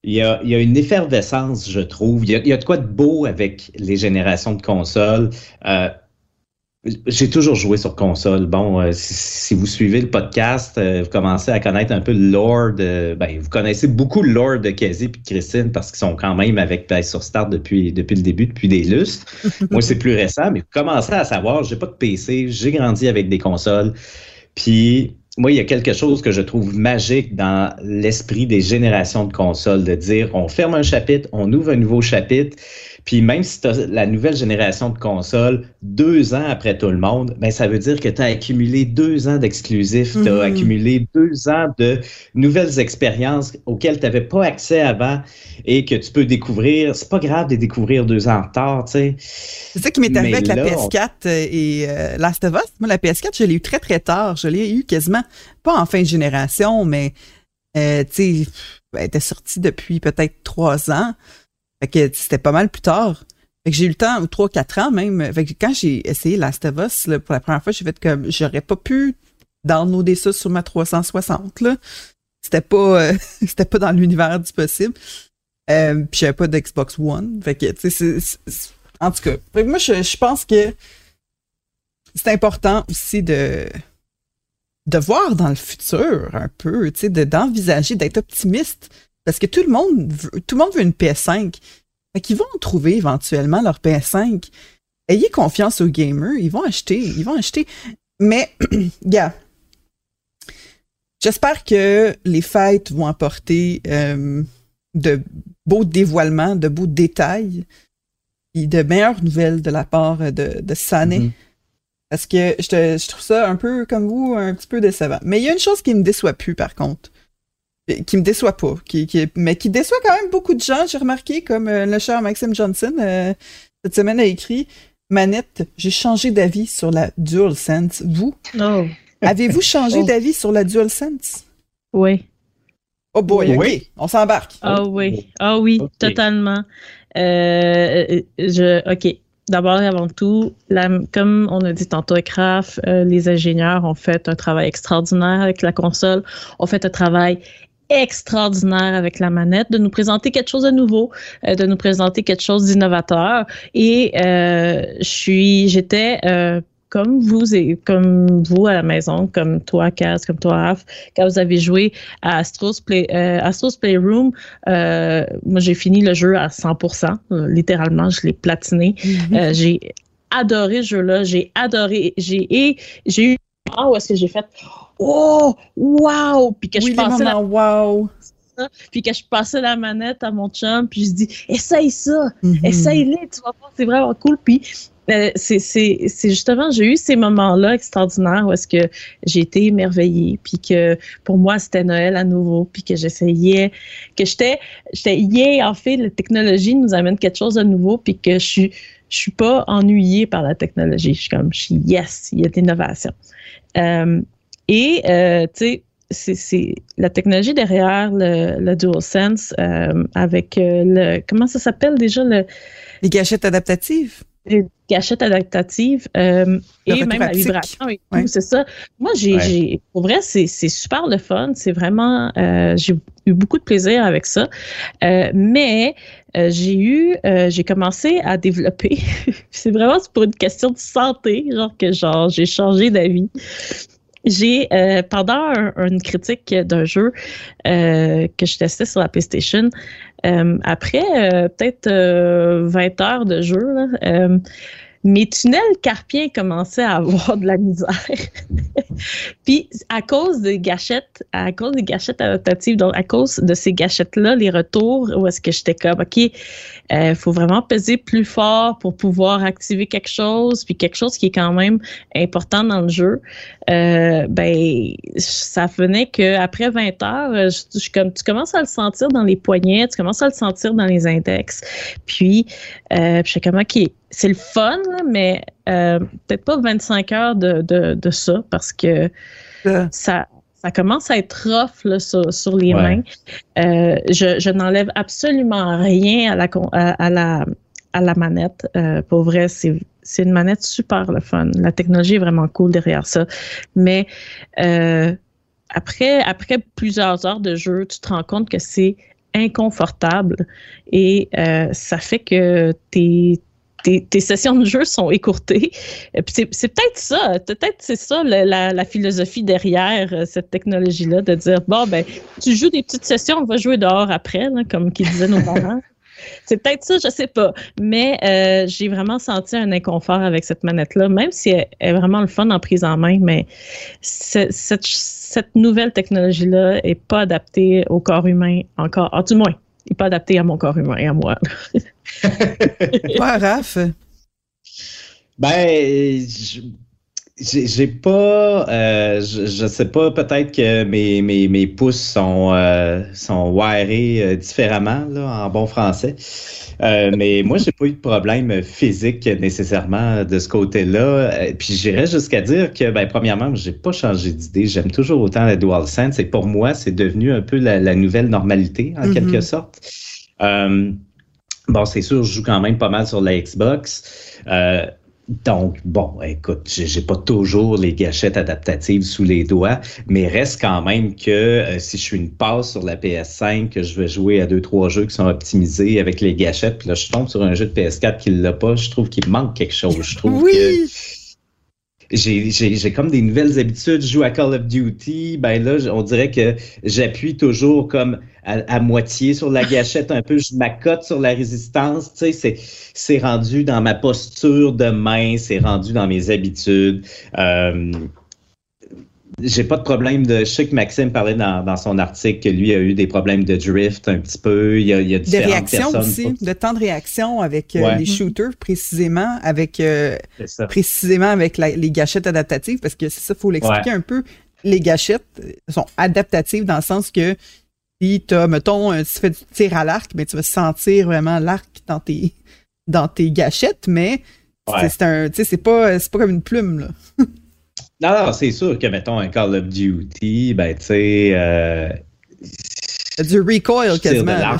Il y, a, il y a, une effervescence, je trouve. Il y, a, il y, a, de quoi de beau avec les générations de consoles. Euh, j'ai toujours joué sur console. Bon, euh, si, vous suivez le podcast, euh, vous commencez à connaître un peu le lore de. Ben, vous connaissez beaucoup le lore de Casey et Christine parce qu'ils sont quand même avec PS sur Start depuis, depuis le début, depuis des lustres. (laughs) Moi, c'est plus récent, mais vous commencez à savoir, j'ai pas de PC, j'ai grandi avec des consoles. Puis moi, il y a quelque chose que je trouve magique dans l'esprit des générations de consoles, de dire on ferme un chapitre, on ouvre un nouveau chapitre. Puis même si tu as la nouvelle génération de consoles deux ans après tout le monde, ben ça veut dire que tu as accumulé deux ans d'exclusifs, tu as mm-hmm. accumulé deux ans de nouvelles expériences auxquelles tu n'avais pas accès avant et que tu peux découvrir. C'est pas grave de découvrir deux ans en retard, tu sais. C'est ça qui m'est arrivé avec la PS4 et euh, Last of Us. Moi, la PS4, je l'ai eu très très tard. Je l'ai eu quasiment pas en fin de génération, mais euh, tu sais, elle était sortie depuis peut-être trois ans. Fait que c'était pas mal plus tard. Que j'ai eu le temps, ou 3-4 ans même. Que quand j'ai essayé Last of Us, pour la première fois, j'ai fait comme j'aurais pas pu downloader ça sur ma 360. Là. C'était pas euh, (laughs) c'était pas dans l'univers du possible. Euh, puis j'avais pas d'Xbox One. Fait que, en tout cas. moi, je, pense que c'est important aussi de de voir dans le futur un peu, d'envisager, d'être optimiste parce que tout le monde veut, tout le monde veut une PS5. Fait qu'ils vont trouver éventuellement leur PS5. Ayez confiance aux gamers, ils vont acheter, ils vont acheter. Mais, (clears throat) gars, j'espère que les fêtes vont apporter euh, de beaux dévoilements, de beaux détails et de meilleures nouvelles de la part de, de Sané. Mm-hmm. Parce que je, je trouve ça un peu comme vous, un petit peu décevant. Mais il y a une chose qui me déçoit plus, par contre qui me déçoit pas, qui, qui, mais qui déçoit quand même beaucoup de gens, j'ai remarqué, comme euh, le cher Maxime Johnson, euh, cette semaine a écrit Manette, j'ai changé d'avis sur la DualSense. Vous? Non. (laughs) Avez-vous changé oh. d'avis sur la DualSense? Oui. Oh boy, oui. on s'embarque. Ah oui, ah oui, totalement. Euh, je, OK. D'abord et avant tout, comme on a dit tantôt avec Raph, les ingénieurs ont fait un travail extraordinaire avec la console, ont fait un travail extraordinaire avec la manette, de nous présenter quelque chose de nouveau, euh, de nous présenter quelque chose d'innovateur. Et euh, je suis, j'étais euh, comme vous et comme vous à la maison, comme toi, Kaz, comme toi, Raph, quand vous avez joué à Astros, Play, Astros Playroom, moi j'ai fini le jeu à 100%, littéralement, je l'ai platiné. Mm-hmm. j'ai adoré ce jeu-là, j'ai adoré, j'ai j'ai eu ah où est-ce que j'ai fait oh, wow! Puis que je passais la... wow! Puis que je passais la manette à mon chum, puis je dis, essaye ça, mm-hmm. essaye-le, tu vas voir, c'est vraiment cool. Puis euh, c'est justement, j'ai eu ces moments-là extraordinaires où est-ce que j'ai été émerveillée, puis que pour moi, c'était Noël à nouveau, puis que j'essayais, que j'étais, j'étais, yeah, en fait, la technologie nous amène quelque chose de nouveau, puis que je suis, je suis pas ennuyée par la technologie. Je suis comme, je suis yes, il y a de l'innovation. Euh, et, euh, tu sais, c'est la technologie derrière le, le DualSense euh, avec euh, le. Comment ça s'appelle déjà le. Les gâchettes adaptatives? Les gâchettes adaptatives euh, et même la vibration et tout, c'est ça. Moi, j'ai, pour vrai, c'est super le fun. C'est vraiment, j'ai eu beaucoup de plaisir avec ça. mais j'ai eu, j'ai commencé à développer. (laughs) c'est vraiment pour une question de santé, genre que genre j'ai changé d'avis. J'ai, euh, pendant une critique d'un jeu euh, que je testais sur la PlayStation, euh, après peut-être 20 heures de jeu, là, mes tunnels carpiens commençaient à avoir de la misère. (laughs) Puis à cause des gâchettes, à cause des gâchettes adaptatives, donc à cause de ces gâchettes-là, les retours, où est-ce que j'étais comme, OK, il euh, faut vraiment peser plus fort pour pouvoir activer quelque chose, puis quelque chose qui est quand même important dans le jeu. Euh, ben, ça venait qu'après 20 heures, je, comme, tu commences à le sentir dans les poignets, tu commences à le sentir dans les index. Puis, euh, je suis comme, OK, c'est le fun, mais euh, peut-être pas 25 heures de, de, ça parce que ça, ça commence à être rough sur, les mains. Euh, je, je n'enlève absolument rien à la, à, la, à la manette. Euh, pour vrai, c'est, c'est une manette super le fun. La technologie est vraiment cool derrière ça. Mais après, après plusieurs heures de jeu, tu te rends compte que c'est inconfortable et ça fait que tu tes, sessions de jeu sont écourtées. C'est, peut-être ça, peut-être c'est ça la, philosophie derrière euh, cette technologie-là, de dire bon ben tu joues des petites sessions, on va jouer dehors après, comme qu'ils disaient nos parents. (laughs) C'est peut-être ça, je sais pas. Mais euh, j'ai vraiment senti un inconfort avec cette manette-là, même si elle est vraiment le fun en prise en main, mais cette, cette nouvelle technologie-là est pas adaptée au corps humain encore. Ah, du moins, n'est pas adapté à mon corps humain et à moi. (laughs) Toi, Raph? Ben, j'ai pas, euh, je, sais pas, peut-être que mes, mes, mes pouces sont, euh, sont wirés euh, différemment, là, en bon français. Euh, mais moi, j'ai pas eu de problème physique nécessairement de ce côté-là. Euh, puis j'irais jusqu'à dire que, ben, premièrement, j'ai pas changé d'idée. J'aime toujours autant la DualSense. Et pour moi, c'est devenu un peu la, nouvelle normalité, en mm-hmm. quelque sorte. Euh, bon, c'est sûr, je joue quand même pas mal sur la Xbox. Donc, bon, écoute, j'ai pas toujours les gâchettes adaptatives sous les doigts, mais reste quand même que euh, si je suis une passe sur la PS5, que je vais jouer à deux, trois jeux qui sont optimisés avec les gâchettes, puis là, je tombe sur un jeu de PS4 qui l'a pas, je trouve qu'il manque quelque chose. Je trouve que j'ai comme des nouvelles habitudes. Je joue à Call of Duty. Ben là, on dirait que j'appuie toujours comme à, moitié sur la gâchette un peu. Je m'accote sur la résistance. Tu sais, c'est rendu dans ma posture de main. C'est rendu dans mes habitudes. Euh, j'ai pas de problème de. Je sais que Maxime parlait dans, son article que lui a eu des problèmes de drift un petit peu. Il y a, il y a différentes de réaction aussi, de temps de réaction avec euh, les shooters précisément, avec euh, précisément avec les gâchettes adaptatives, parce que c'est ça, faut l'expliquer un peu. Les gâchettes sont adaptatives dans le sens que si tu as, mettons, si tu fais du tir à l'arc, mais ben, tu vas sentir vraiment l'arc dans tes dans tes gâchettes, mais c'est un, c'est pas, c'est pas comme une plume là. (laughs) Non, non, c'est sûr que, mettons, un Call of Duty, ben, tu sais. Euh, du recoil quasiment.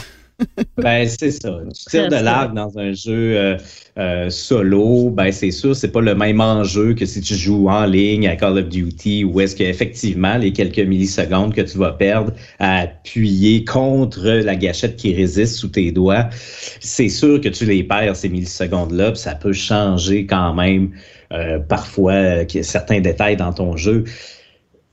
Ben, c'est ça. Tu tires de l'arc dans un jeu euh, euh, solo, ben, c'est sûr, c'est pas le même enjeu que si tu joues en ligne à Call of Duty, où est-ce qu'effectivement, les quelques millisecondes que tu vas perdre à appuyer contre la gâchette qui résiste sous tes doigts, c'est sûr que tu les perds, ces millisecondes-là, puis ça peut changer quand même euh, parfois euh, certains détails dans ton jeu.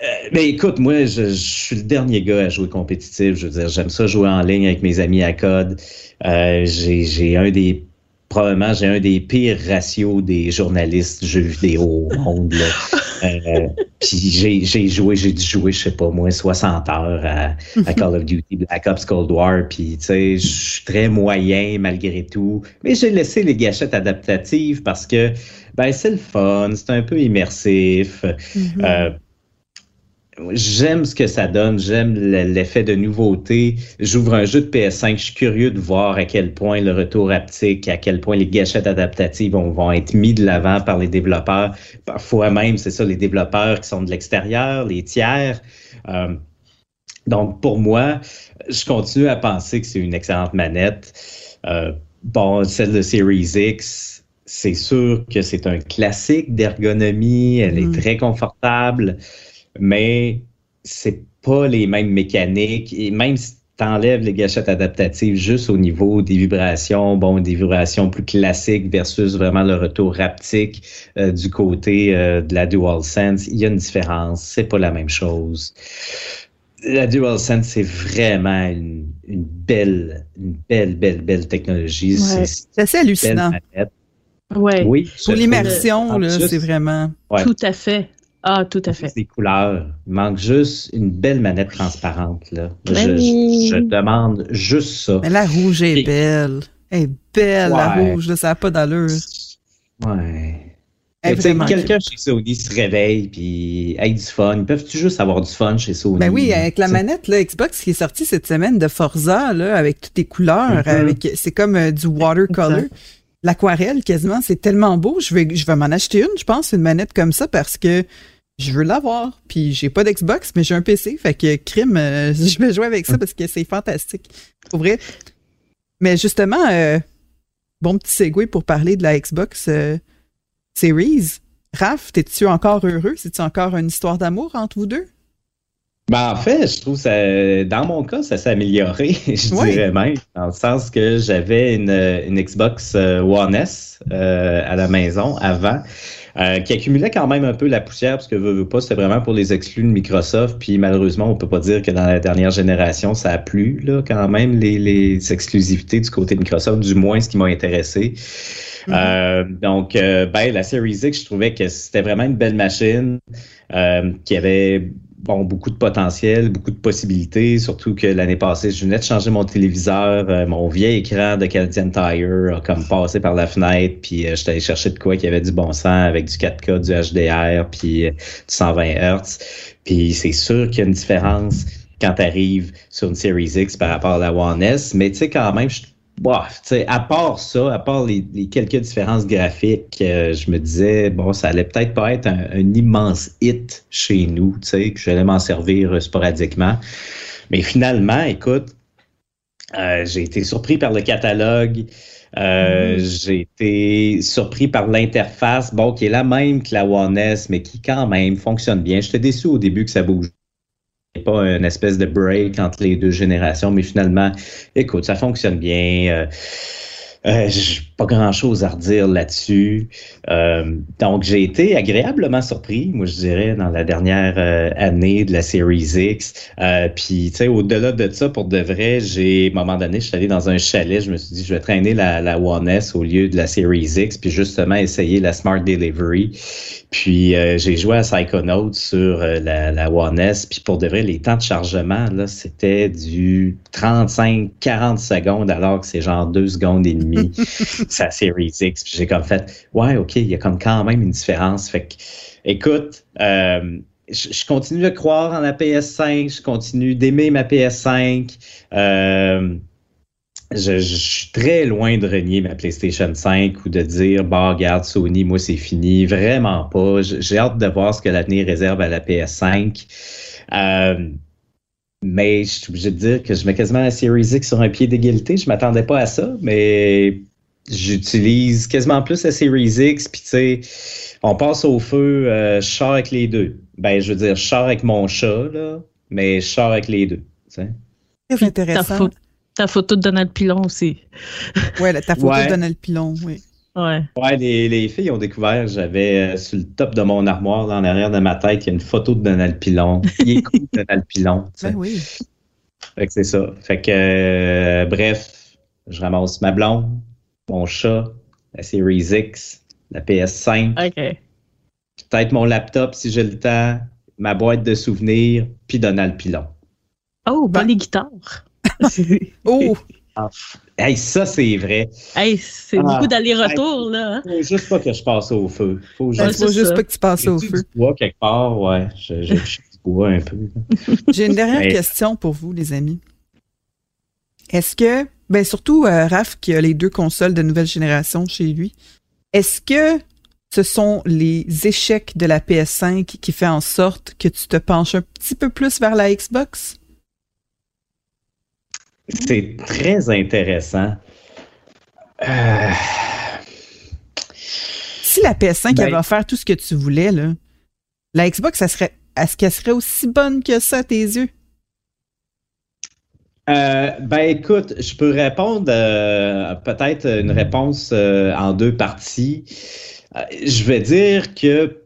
Euh, mais écoute, moi, je, suis le dernier gars à jouer compétitif. Je veux dire, j'aime ça jouer en ligne avec mes amis à code. j'ai un des probablement j'ai un des pires ratios des journalistes jeux vidéo au (laughs) monde. puis j'ai joué, j'ai dû jouer, je sais pas moi, 60 heures à, à, Call of Duty Black Ops Cold War. Puis tu sais, je suis très moyen malgré tout. Mais j'ai laissé les gâchettes adaptatives parce que ben c'est le fun, c'est un peu immersif. Mm-hmm. Euh, j'aime ce que ça donne, j'aime l'effet de nouveauté. J'ouvre un jeu de PS5, je suis curieux de voir à quel point le retour haptique, à quel point les gâchettes adaptatives vont, être mis de l'avant par les développeurs. Parfois même, c'est ça, les développeurs qui sont de l'extérieur, les tiers. Euh, donc, pour moi, je continue à penser que c'est une excellente manette. Euh, bon, celle de Series X, c'est sûr que c'est un classique d'ergonomie, elle est mm. très confortable, mais c'est pas les mêmes mécaniques. Et même si t'enlèves les gâchettes adaptatives juste au niveau des vibrations, bon, des vibrations plus classiques versus vraiment le retour haptique euh, du côté euh, de la DualSense, il y a une différence. C'est pas la même chose. La DualSense, c'est vraiment une, belle, une belle, belle, belle technologie. C'est assez hallucinant. Ouais. Oui. Pour l'immersion, c'est vraiment. Tout à fait. Ah, tout à fait. Des couleurs. Il manque juste une belle manette transparente. Là. Ben je, demande juste ça. Mais la rouge est belle. Elle est belle, la rouge. ça n'a pas d'allure. Ouais. Quelqu'un chez Sony se réveille puis avec du fun. Peuvent-tu juste avoir du fun chez Sony? Ben oui, avec la manette là, Xbox qui est sortie cette semaine de Forza, là, avec toutes les couleurs, mm-hmm. avec c'est comme euh, du watercolor. L'aquarelle, quasiment, c'est tellement beau. Je vais, je m'en acheter une, je pense, une manette comme ça parce que je veux l'avoir. Puis j'ai pas d'Xbox, mais j'ai un PC. Fait que crime, euh, (laughs) je vais jouer avec ça parce que c'est fantastique. Pour. Mais justement, euh, bon petit segue pour parler de la Xbox euh, Series. Raph, t'es-tu encore heureux? C'est-tu encore une histoire d'amour entre vous deux? Ben, en fait, je trouve ça, dans mon cas, ça s'est amélioré, (laughs) je dirais même, dans le sens que j'avais une, une, Xbox One S à la maison avant. Euh, qui accumulait quand même un peu la poussière, parce que veut, veut pas, c'était vraiment pour les exclus de Microsoft. Puis malheureusement, on peut pas dire que dans la dernière génération, ça a plu, là, quand même, les, les exclusivités du côté de Microsoft, du moins ce qui m'a intéressé. Mm-hmm. Euh, donc, euh, ben, la Series X, je trouvais que c'était vraiment une belle machine qui avait bon, beaucoup de potentiel, beaucoup de possibilités, surtout que l'année passée, je venais de changer mon téléviseur, euh, mon vieil écran de Canadian Tire a comme passé par la fenêtre, puis euh, j'étais allé chercher de quoi qui avait du bon sens avec du 4K, du HDR, puis euh, du 120 Hz. Puis c'est sûr qu'il y a une différence quand tu arrives sur une Series X par rapport à la One S, mais tu sais, quand même, je Bon, à part ça, à part les, quelques différences graphiques, euh, je me disais, bon, ça allait peut-être pas être un, immense hit chez nous, tu sais, que j'allais m'en servir euh, sporadiquement. Mais finalement, écoute, euh, j'ai été surpris par le catalogue. Mm-hmm. J'ai été surpris par l'interface, bon, qui est la même que la One S, mais qui quand même fonctionne bien. J'étais déçu au début que ça bouge pas une espèce de break entre les deux générations, mais finalement, écoute, ça fonctionne bien. Euh, euh, j'ai pas grand chose à redire là-dessus. Euh, donc, j'ai été agréablement surpris, moi, je dirais, dans la dernière euh, année de la Series X. Euh, puis, tu sais, au-delà de ça, pour de vrai, j'ai, à un moment donné, je suis allé dans un chalet, je me suis dit, je vais traîner la, la One S au lieu de la Series X, puis justement essayer la Smart Delivery. Puis, j'ai joué à Psychonauts sur la, la One S, puis pour de vrai, les temps de chargement, là, c'était du 35-40 secondes, alors que c'est genre deux secondes et demie. (laughs) sa Series X. J'ai comme fait, ouais, OK, il y a comme quand même une différence. Fait que, écoute, euh, je, continue de croire en la PS5, je continue d'aimer ma PS5. Euh, je, suis très loin de renier ma PlayStation 5 ou de dire, bah, regarde, Sony, moi, c'est fini. Vraiment pas. J'ai hâte de voir ce que l'avenir réserve à la PS5. Euh, mais je suis obligé de dire que je mets quasiment la Series X sur un pied d'égalité. Je m'attendais pas à ça, mais j'utilise quasiment plus la Series X, puis tu sais, on passe au feu, euh, je sors avec les deux. Ben, je veux dire, je sors avec mon chat, là, mais je sors avec les deux. C'est intéressant. Ta, photo de Donald Pilon aussi. ouais, ta photo de Donald Pilon, oui. Ouais. Ouais, les, les, filles ont découvert, j'avais euh, sur le top de mon armoire, là, en arrière de ma tête, il y a une photo de Donald Pilon. Il est cool, (laughs) Donald Pilon. Ben oui. Fait que c'est ça. Fait que, euh, bref, je ramasse ma blonde, mon chat, la Series X, la PS5. Peut-être mon laptop si j'ai le temps, ma boîte de souvenirs, puis Donald Pilon. Oh, ben les guitares. (laughs) oh! Ah. Hey, ça, c'est vrai. Hey, c'est ah. beaucoup d'aller-retour, là. Hein? Faut juste pas que je passe au feu. Faut juste, faut juste pas que tu passes au feu. Du bois quelque part, ouais. Je, je, bois un peu. J'ai une dernière question pour vous, les amis. Est-ce que ben surtout euh, Raph qui a les deux consoles de nouvelle génération chez lui. Est-ce que ce sont les échecs de la PS5 qui fait en sorte que tu te penches un petit peu plus vers la Xbox? C'est très intéressant. Euh. Si la PS5 ben avait offert tout ce que tu voulais, là, la Xbox, ça serait, est-ce qu'elle serait aussi bonne que ça à tes yeux? Euh, ben écoute, je peux répondre euh, peut-être une réponse euh, en deux parties. je vais dire que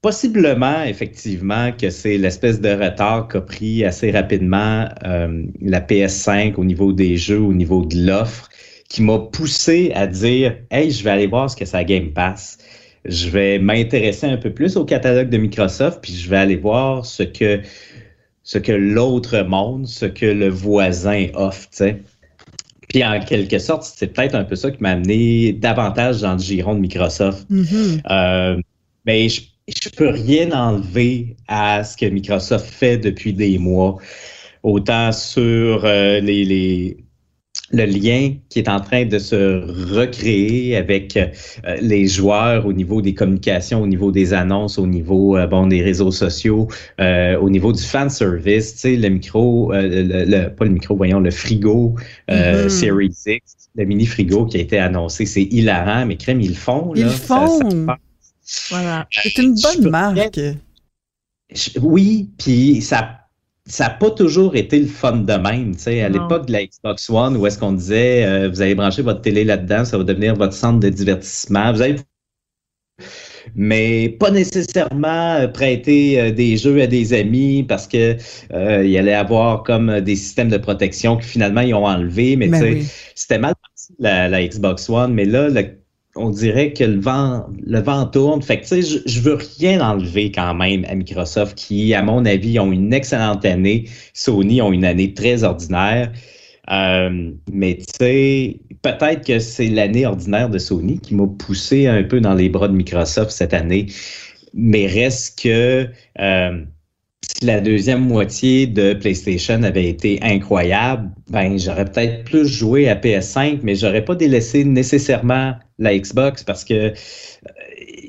possiblement, effectivement, que c'est l'espèce de retard qu'a pris assez rapidement la PS5 au niveau des jeux, au niveau de l'offre, qui m'a poussé à dire Hey, je vais aller voir ce que ça Game Pass. Je vais m'intéresser un peu plus au catalogue de Microsoft, puis je vais aller voir ce que ce que l'autre monde, ce que le voisin offre, tu sais. Puis en quelque sorte, c'est peut-être un peu ça qui m'a amené davantage dans le giron de Microsoft. Mm-hmm. Euh, mais je, je peux rien enlever à ce que Microsoft fait depuis des mois, autant sur euh, les, les le lien qui est en train de se recréer avec euh, les joueurs au niveau des communications, au niveau des annonces, au niveau euh, bon des réseaux sociaux, euh, au niveau du fan service, tu sais le micro, le, pas le micro, voyons le frigo mm-hmm. Series X, le mini frigo qui a été annoncé, c'est hilarant, mais crème ils le font Ils le font. voilà, c'est une bonne marque. oui, puis ça ça n'a pas toujours été le fun de même. À l'époque de la Xbox One, où est-ce qu'on disait euh, vous allez brancher votre télé là-dedans, ça va devenir votre centre de divertissement. Vous allez mais pas nécessairement euh, prêter euh, des jeux à des amis parce que il y allait avoir comme des systèmes de protection qui finalement ils ont enlevé. Mais, ben c'était mal parti la, la, Xbox One. Mais là, le on dirait que le vent, le vent tourne. Fait tu sais, je, je veux rien enlever quand même à Microsoft, qui, à mon avis, ont une excellente année. Sony ont une année très ordinaire. Euh, mais tu sais, peut-être que c'est l'année ordinaire de Sony qui m'a poussé un peu dans les bras de Microsoft cette année. Mais reste que euh, si la deuxième moitié de PlayStation avait été incroyable, ben j'aurais peut-être plus joué à PS5, mais j'aurais pas délaissé nécessairement la Xbox parce que euh,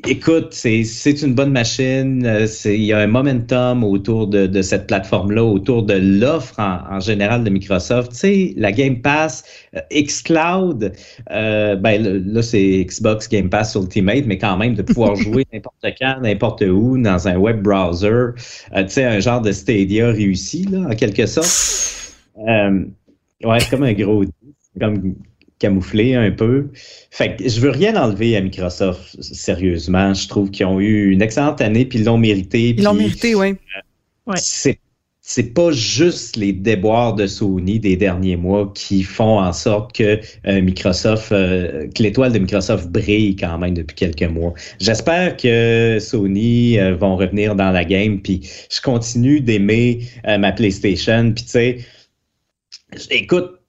écoute, c'est une bonne machine. Euh, il y a un momentum autour de, cette plateforme-là, autour de l'offre en, général de Microsoft. Tu sais, la Game Pass, euh, xCloud, euh, ben là, c'est Xbox Game Pass Ultimate, mais quand même de pouvoir (laughs) jouer n'importe quand, n'importe où, dans un web browser. tu sais, un genre de Stadia réussi, là, en quelque sorte. (laughs) ouais, c'est comme un gros comme camouflé un peu. Fait que je veux rien enlever à Microsoft, sérieusement. Je trouve qu'ils ont eu une excellente année, puis ils l'ont mérité. Ils l'ont mérité, oui. ouais. C'est c'est pas juste les déboires de Sony des derniers mois qui font en sorte que euh, Microsoft, euh, que l'étoile de Microsoft brille quand même depuis quelques mois. J'espère que Sony euh, vont revenir dans la game, puis je continue d'aimer ma PlayStation, puis tu sais, écoute,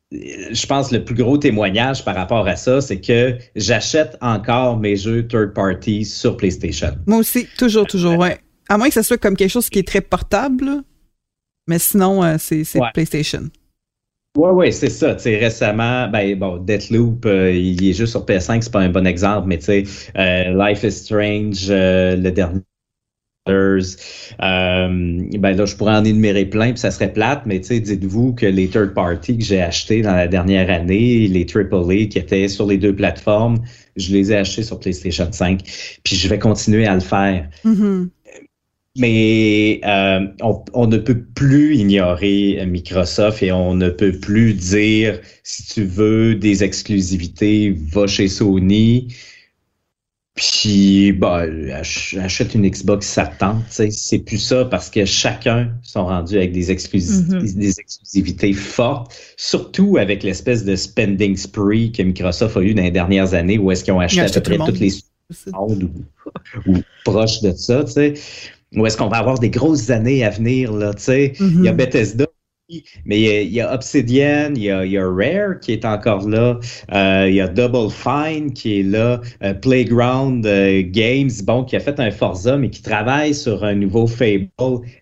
je pense que le plus gros témoignage par rapport à ça, c'est que j'achète encore mes jeux third party sur PlayStation. Moi aussi, toujours, toujours, ouais. À moins que ça soit comme quelque chose qui est très portable, mais sinon, euh, c'est PlayStation. Oui, oui, c'est ça. récemment, ben bon, Deathloop, euh, il est juste sur PS5, c'est pas un bon exemple, mais tu sais, euh, Life is Strange, le dernier euh, ben là, je pourrais en énumérer plein, puis ça serait plate, mais dites-vous que les third parties que j'ai achetés dans la dernière année, les AAA qui étaient sur les deux plateformes, je les ai achetés sur PlayStation 5, puis je vais continuer à le faire. Mm-hmm. Mais euh, on, on, ne peut plus ignorer Microsoft et on ne peut plus dire si tu veux des exclusivités, va chez Sony. Puis, bah, achète une Xbox ça C'est plus ça parce que chacun sont rendus avec des, mm-hmm. des exclusivités fortes, surtout avec l'espèce de spending spree que Microsoft a eu dans les dernières années où est-ce qu'ils ont acheté à peu près toutes les ou, ou proches de ça, tu sais. Où est-ce qu'on va avoir des grosses années à venir, là. Il y a mm-hmm. Bethesda mais il y, a, Obsidian, il y a, Rare qui est encore là, euh, il y a Double Fine qui est là, euh, Playground euh, Games, bon, qui a fait un Forza, mais qui travaille sur un nouveau Fable.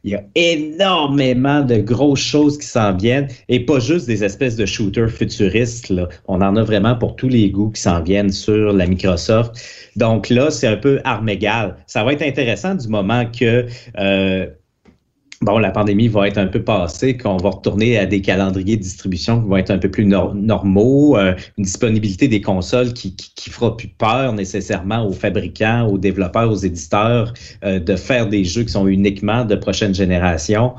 Il y a énormément de grosses choses qui s'en viennent et pas juste des espèces de shooters futuristes. Là. On en a vraiment pour tous les goûts qui s'en viennent sur la Microsoft. Donc là, c'est un peu arme égale. Ça va être intéressant du moment que bon, la pandémie va être un peu passée, qu'on va retourner à des calendriers de distribution qui vont être un peu plus normaux, euh, une disponibilité des consoles qui, qui, fera plus peur nécessairement aux fabricants, aux développeurs, aux éditeurs euh, de faire des jeux qui sont uniquement de prochaine génération.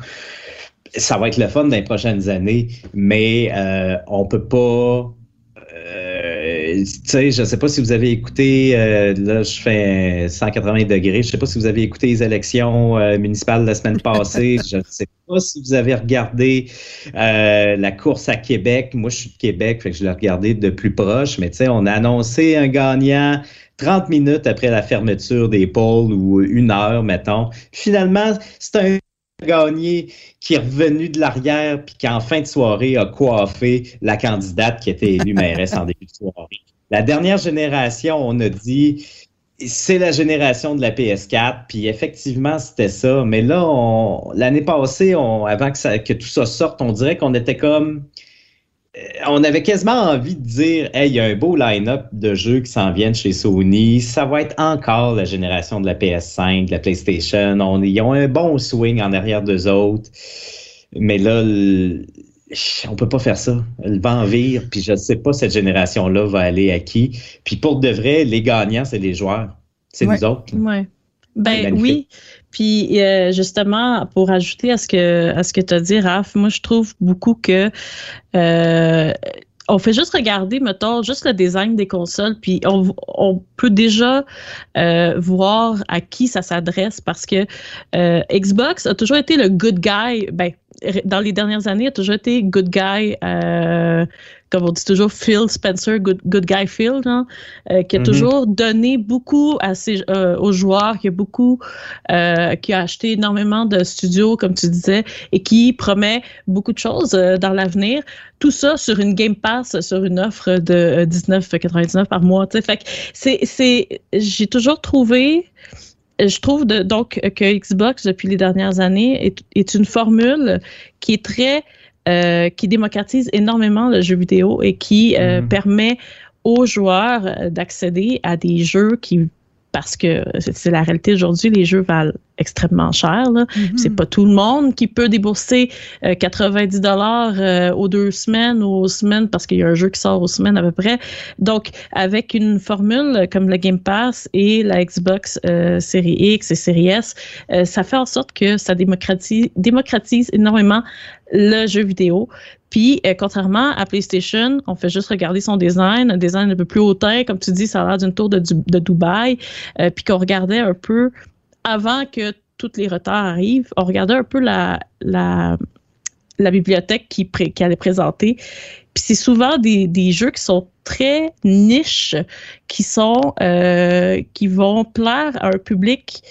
ça va être le fun dans les prochaines années, mais euh, on peut pas. Euh, tu sais, je sais pas si vous avez écouté, euh, là je fais 180 degrés, je sais pas si vous avez écouté les élections euh, municipales la semaine passée, (laughs) je ne sais pas si vous avez regardé la course à Québec, moi je suis de Québec, fait que je l'ai regardé de plus proche, mais tu sais, on a annoncé un gagnant 30 minutes après la fermeture des polls ou une heure, mettons. Finalement, c'est un gagné qui est revenu de l'arrière puis qui en fin de soirée a coiffé la candidate qui était élue mairesse en début de soirée. La dernière génération, on a dit c'est la génération de la PS4, puis effectivement, c'était ça. Mais là, l'année passée, on, avant que, que tout ça sorte, on dirait qu'on était comme on avait quasiment envie de dire Hey, il y a un beau line-up de jeux qui s'en viennent chez Sony. Ça va être encore la génération de la PS5, de la PlayStation. On, ils ont un bon swing en arrière d'eux autres. Mais là, on peut pas faire ça. Le vent vire, puis je ne sais pas cette génération-là va aller à qui. Puis pour de vrai, les gagnants, c'est les joueurs. C'est nous autres. Ouais. Ben oui. Puis euh, justement, pour ajouter à ce que à ce que tu as dit, Raph, moi je trouve beaucoup que euh, on fait juste regarder, mettons, juste le design des consoles, puis on, on peut déjà euh, voir à qui ça s'adresse parce que Xbox a toujours été le good guy. Ben, dans les dernières années, a toujours été good guy comme on dit toujours, Phil Spencer, Good, good Guy Phil, euh, qui a mm-hmm. toujours donné beaucoup à ses, euh, aux joueurs, qui a beaucoup, euh, qui a acheté énormément de studios, comme tu disais, et qui promet beaucoup de choses dans l'avenir. Tout ça sur une Game Pass, sur une offre de 19,99 par mois. Fait que c'est, c'est, j'ai toujours trouvé je trouve donc que Xbox, depuis les dernières années, est, est une formule qui est très euh, qui démocratise énormément le jeu vidéo et qui euh, mhm. permet aux joueurs d'accéder à des jeux qui parce que c'est la réalité aujourd'hui, les jeux valent extrêmement cher. Là. Mm-hmm. C'est pas tout le monde qui peut débourser 90 euh, dollars euh, aux deux semaines ou aux semaines parce qu'il y a un jeu qui sort aux semaines à peu près. Donc, avec une formule comme le Game Pass et la Xbox euh, Série X et Série S, ça fait en sorte que ça démocratise, démocratise énormément le jeu vidéo. Puis, euh, contrairement à PlayStation, on fait juste regarder son design, un design un peu plus hautain, comme tu dis, ça a l'air d'une tour de, Dubaï, euh, puis qu'on regardait un peu, avant que tous les retards arrivent, on regardait un peu la, bibliothèque qui, allait présenter. Puis c'est souvent des, jeux qui sont très niches, qui euh, vont plaire à un public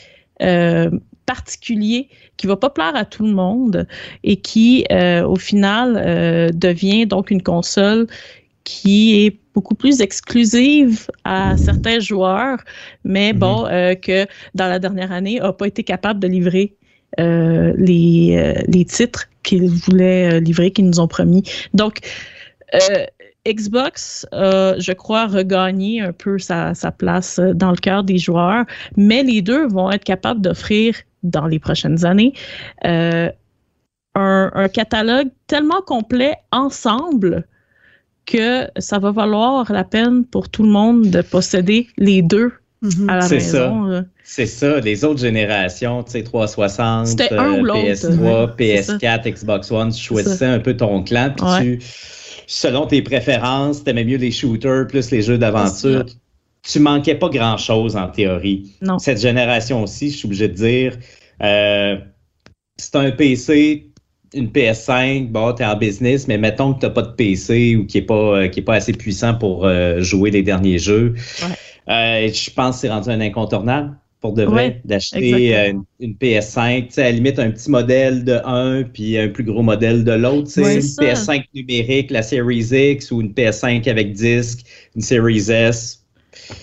particulier qui va pas plaire à tout le monde et qui, euh, au final, euh, devient donc une console qui est beaucoup plus exclusive à certains joueurs, mais mhm. bon, euh, que dans la dernière année, n'a pas été capable de livrer les, les titres qu'ils voulaient livrer, qu'ils nous ont promis. Donc, Xbox a, je crois, regagné un peu sa, sa, place dans le cœur des joueurs, mais les deux vont être capables d'offrir dans les prochaines années. Euh, un, catalogue tellement complet ensemble que ça va valoir la peine pour tout le monde de posséder les deux mhm. à la maison. C'est ça. Les autres générations, tu sais, 360, PS3, PS4, Xbox One, tu choisissais un peu ton clan, puis tu, selon tes préférences, t'aimais mieux les shooters plus les jeux d'aventure tu manquais pas grand-chose en théorie. Non. Cette génération aussi, je suis obligé de dire, euh, c'est un PC, une PS5, bon, tu es en business, mais mettons que tu n'as pas de PC ou qui n'est pas, euh, qui est pas assez puissant pour euh, jouer les derniers jeux. je pense que c'est rendu un incontournable pour de vrai d'acheter une, PS5. Tu sais, à la limite, un petit modèle de un puis un plus gros modèle de l'autre. une PS5 numérique, la Series X ou une PS5 avec disque, une Series S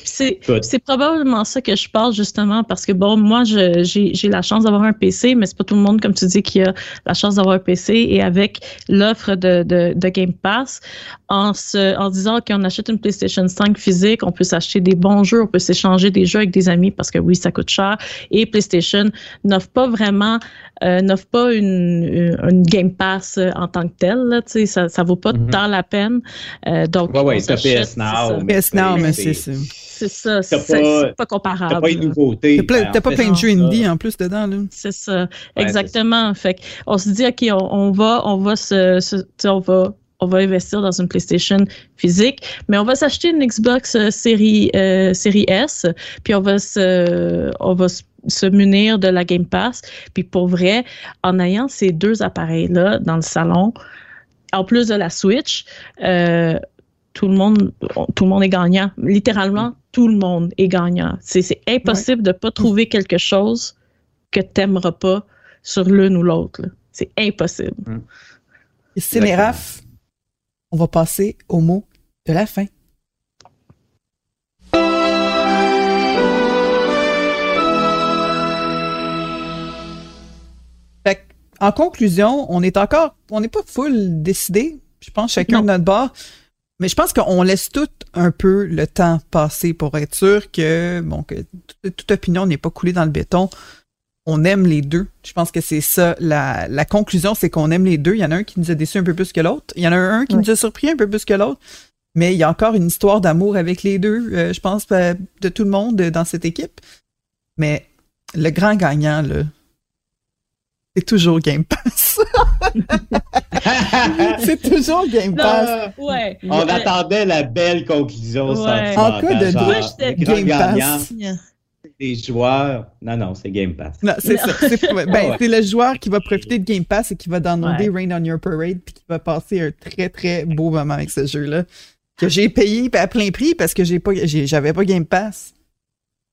c'est probablement ça que je parle justement parce que bon, moi, j'ai la chance d'avoir un PC, mais c'est pas tout le monde, comme tu dis, qui a la chance d'avoir un PC. Et avec l'offre de, de, Game Pass, en, se, en disant qu'on achète une PlayStation 5 physique, on peut s'acheter des bons jeux, on peut s'échanger des jeux avec des amis parce que oui, ça coûte cher. Et PlayStation n'offre pas vraiment, euh, n'offre pas une, une, Game Pass euh, en tant que telle. Là, ça, ça vaut pas mm-hmm. tant la peine. Euh, donc, ouais, ouais, PS Now. PS Now, mais c'est ça. C'est ça. C'est pas- comparable. T'as pas une nouveauté. T'as plein- Ben, t'as en pas plein de jeux indie en plus dedans, là. C'est ça, exactement. Fait que on se dit ok, on, on va, on va se, se- on va, on va investir dans une PlayStation physique, mais on va s'acheter une Xbox euh, série euh, série S, puis on va se, on va se, se munir de la Game Pass. Puis pour vrai, en ayant ces deux appareils là dans le salon, en plus de la Switch. euh, tout le monde, tout le monde est gagnant. Littéralement, tout le monde est gagnant. C'est impossible de pas trouver quelque chose que t'aimeras pas sur l'une ou l'autre. C'est impossible. Et c'est les raf. On va passer au mot de la fin. Fait que, en conclusion, on est encore, on n'est pas full décidé. Je pense chacun Non. de notre bord. Mais je pense qu'on laisse tout un peu le temps passer pour être sûr que, bon, que toute, opinion n'est pas coulée dans le béton. On aime les deux. Je pense que c'est ça. La, la conclusion, c'est qu'on aime les deux. Il y en a un qui nous a déçus un peu plus que l'autre. Il y en a un qui nous a surpris un peu plus que l'autre. Mais il y a encore une histoire d'amour avec les deux, euh, je pense, euh, de tout le monde euh, dans cette équipe. Mais le grand gagnant, là, c'est toujours Game Pass. (laughs) c'est toujours Game Non. Pass. Ouais. On Euh, attendait la belle conclusion Ouais. En cas de genre, Moi, Game Pass. des joueurs. Non, non, c'est Game Pass. Non, c'est Non. ça. C'est ben, (laughs) Ouais. c'est le joueur qui va profiter de Game Pass et qui va downloader Ouais. Rain on Your Parade puis qui va passer un très très beau moment avec ce jeu-là. Que j'ai payé à plein prix parce que j'ai pas j'ai- j'avais pas Game Pass.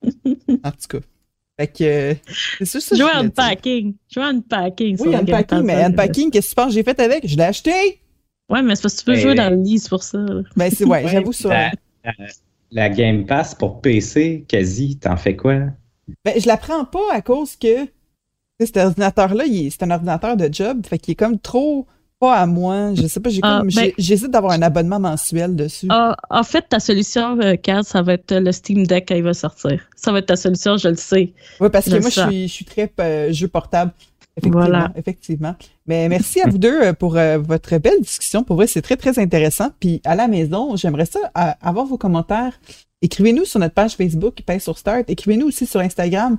(laughs) En tout cas. Fait que c'est sûr ça. Jouer unpacking. Jouer unpacking. Oui, unpacking, mais unpacking, qu'est-ce que tu penses que j'ai fait avec? Je l'ai acheté! Ouais, mais c'est parce que tu peux Mais- jouer dans le lit, c'est pour ça. là. Ben c'est ouais, (laughs) j'avoue ça. La, la- la Game Pass pour PC, quasi, t'en fais quoi? Ben, je la prends pas à cause que tu sais, cet ordinateur-là, c'est un ordinateur de job, fait qu'il est comme trop pas à moi. Je sais pas, j'ai Ah, comme ben- j'hésite d'avoir un abonnement mensuel dessus. Ah, en fait, ta solution, euh, Kat, ça va être le Steam Deck quand il va sortir. Ça va être ta solution, je le sais. Oui, parce que moi, je suis, je suis très euh, jeu portable. Effectivement, Voilà. effectivement. Mais merci à vous deux euh, pour euh, votre belle discussion. Pour vrai, c'est très, très intéressant. Puis à la maison, j'aimerais ça euh, avoir vos commentaires. Écrivez-nous sur notre page Facebook, Paye sur Start. Écrivez-nous aussi sur Instagram.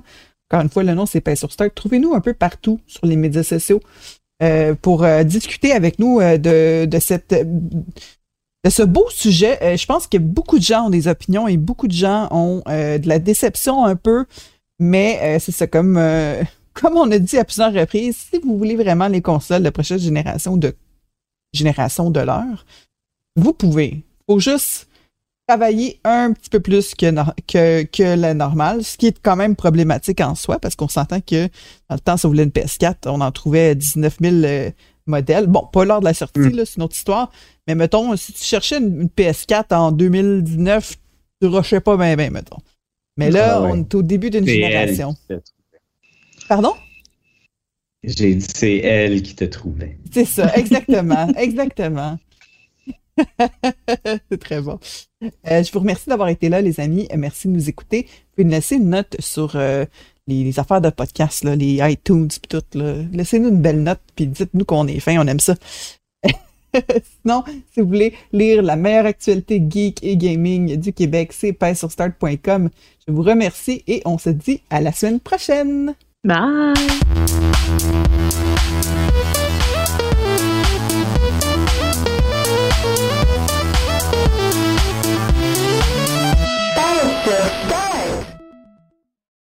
Encore une fois, le nom, c'est Paye sur Start. Trouvez-nous un peu partout sur les médias sociaux euh, pour euh, discuter avec nous euh, de, de cette de ce beau sujet. Euh, je pense que beaucoup de gens ont des opinions et beaucoup de gens ont euh, de la déception un peu. Mais c'est ça, comme, (laughs) comme on a dit à plusieurs reprises, si vous voulez vraiment les consoles de prochaine génération de génération de l'heure, vous pouvez. faut juste travailler un petit peu plus que, que, que la normale, ce qui est quand même problématique en soi, parce qu'on s'entend que dans le temps, si on voulait une PS4, on en trouvait 19 000 euh, modèles. Bon, pas lors de la sortie, Mm. c'est une autre histoire. Mais mettons, si tu cherchais une, une PS4 en 2019, tu rushais pas bien, bien, mettons. Mais là, Ah ouais. on est au début d'une génération. Pardon? J'ai dit, c'est elle qui te trouvait. C'est ça, exactement, (laughs) exactement. (laughs) C'est très bon. Euh, je vous remercie d'avoir été là, les amis. Euh, Merci de nous écouter. Vous pouvez nous laisser une note sur euh, les, affaires de podcast, là, les iTunes, pis tout. Laissez-nous une belle note, puis dites-nous qu'on est fin, on aime ça. (laughs) Sinon, si vous voulez lire la meilleure actualité geek et gaming du Québec, c'est paissurstart.com. Je vous remercie et on se dit à la semaine prochaine. Bye!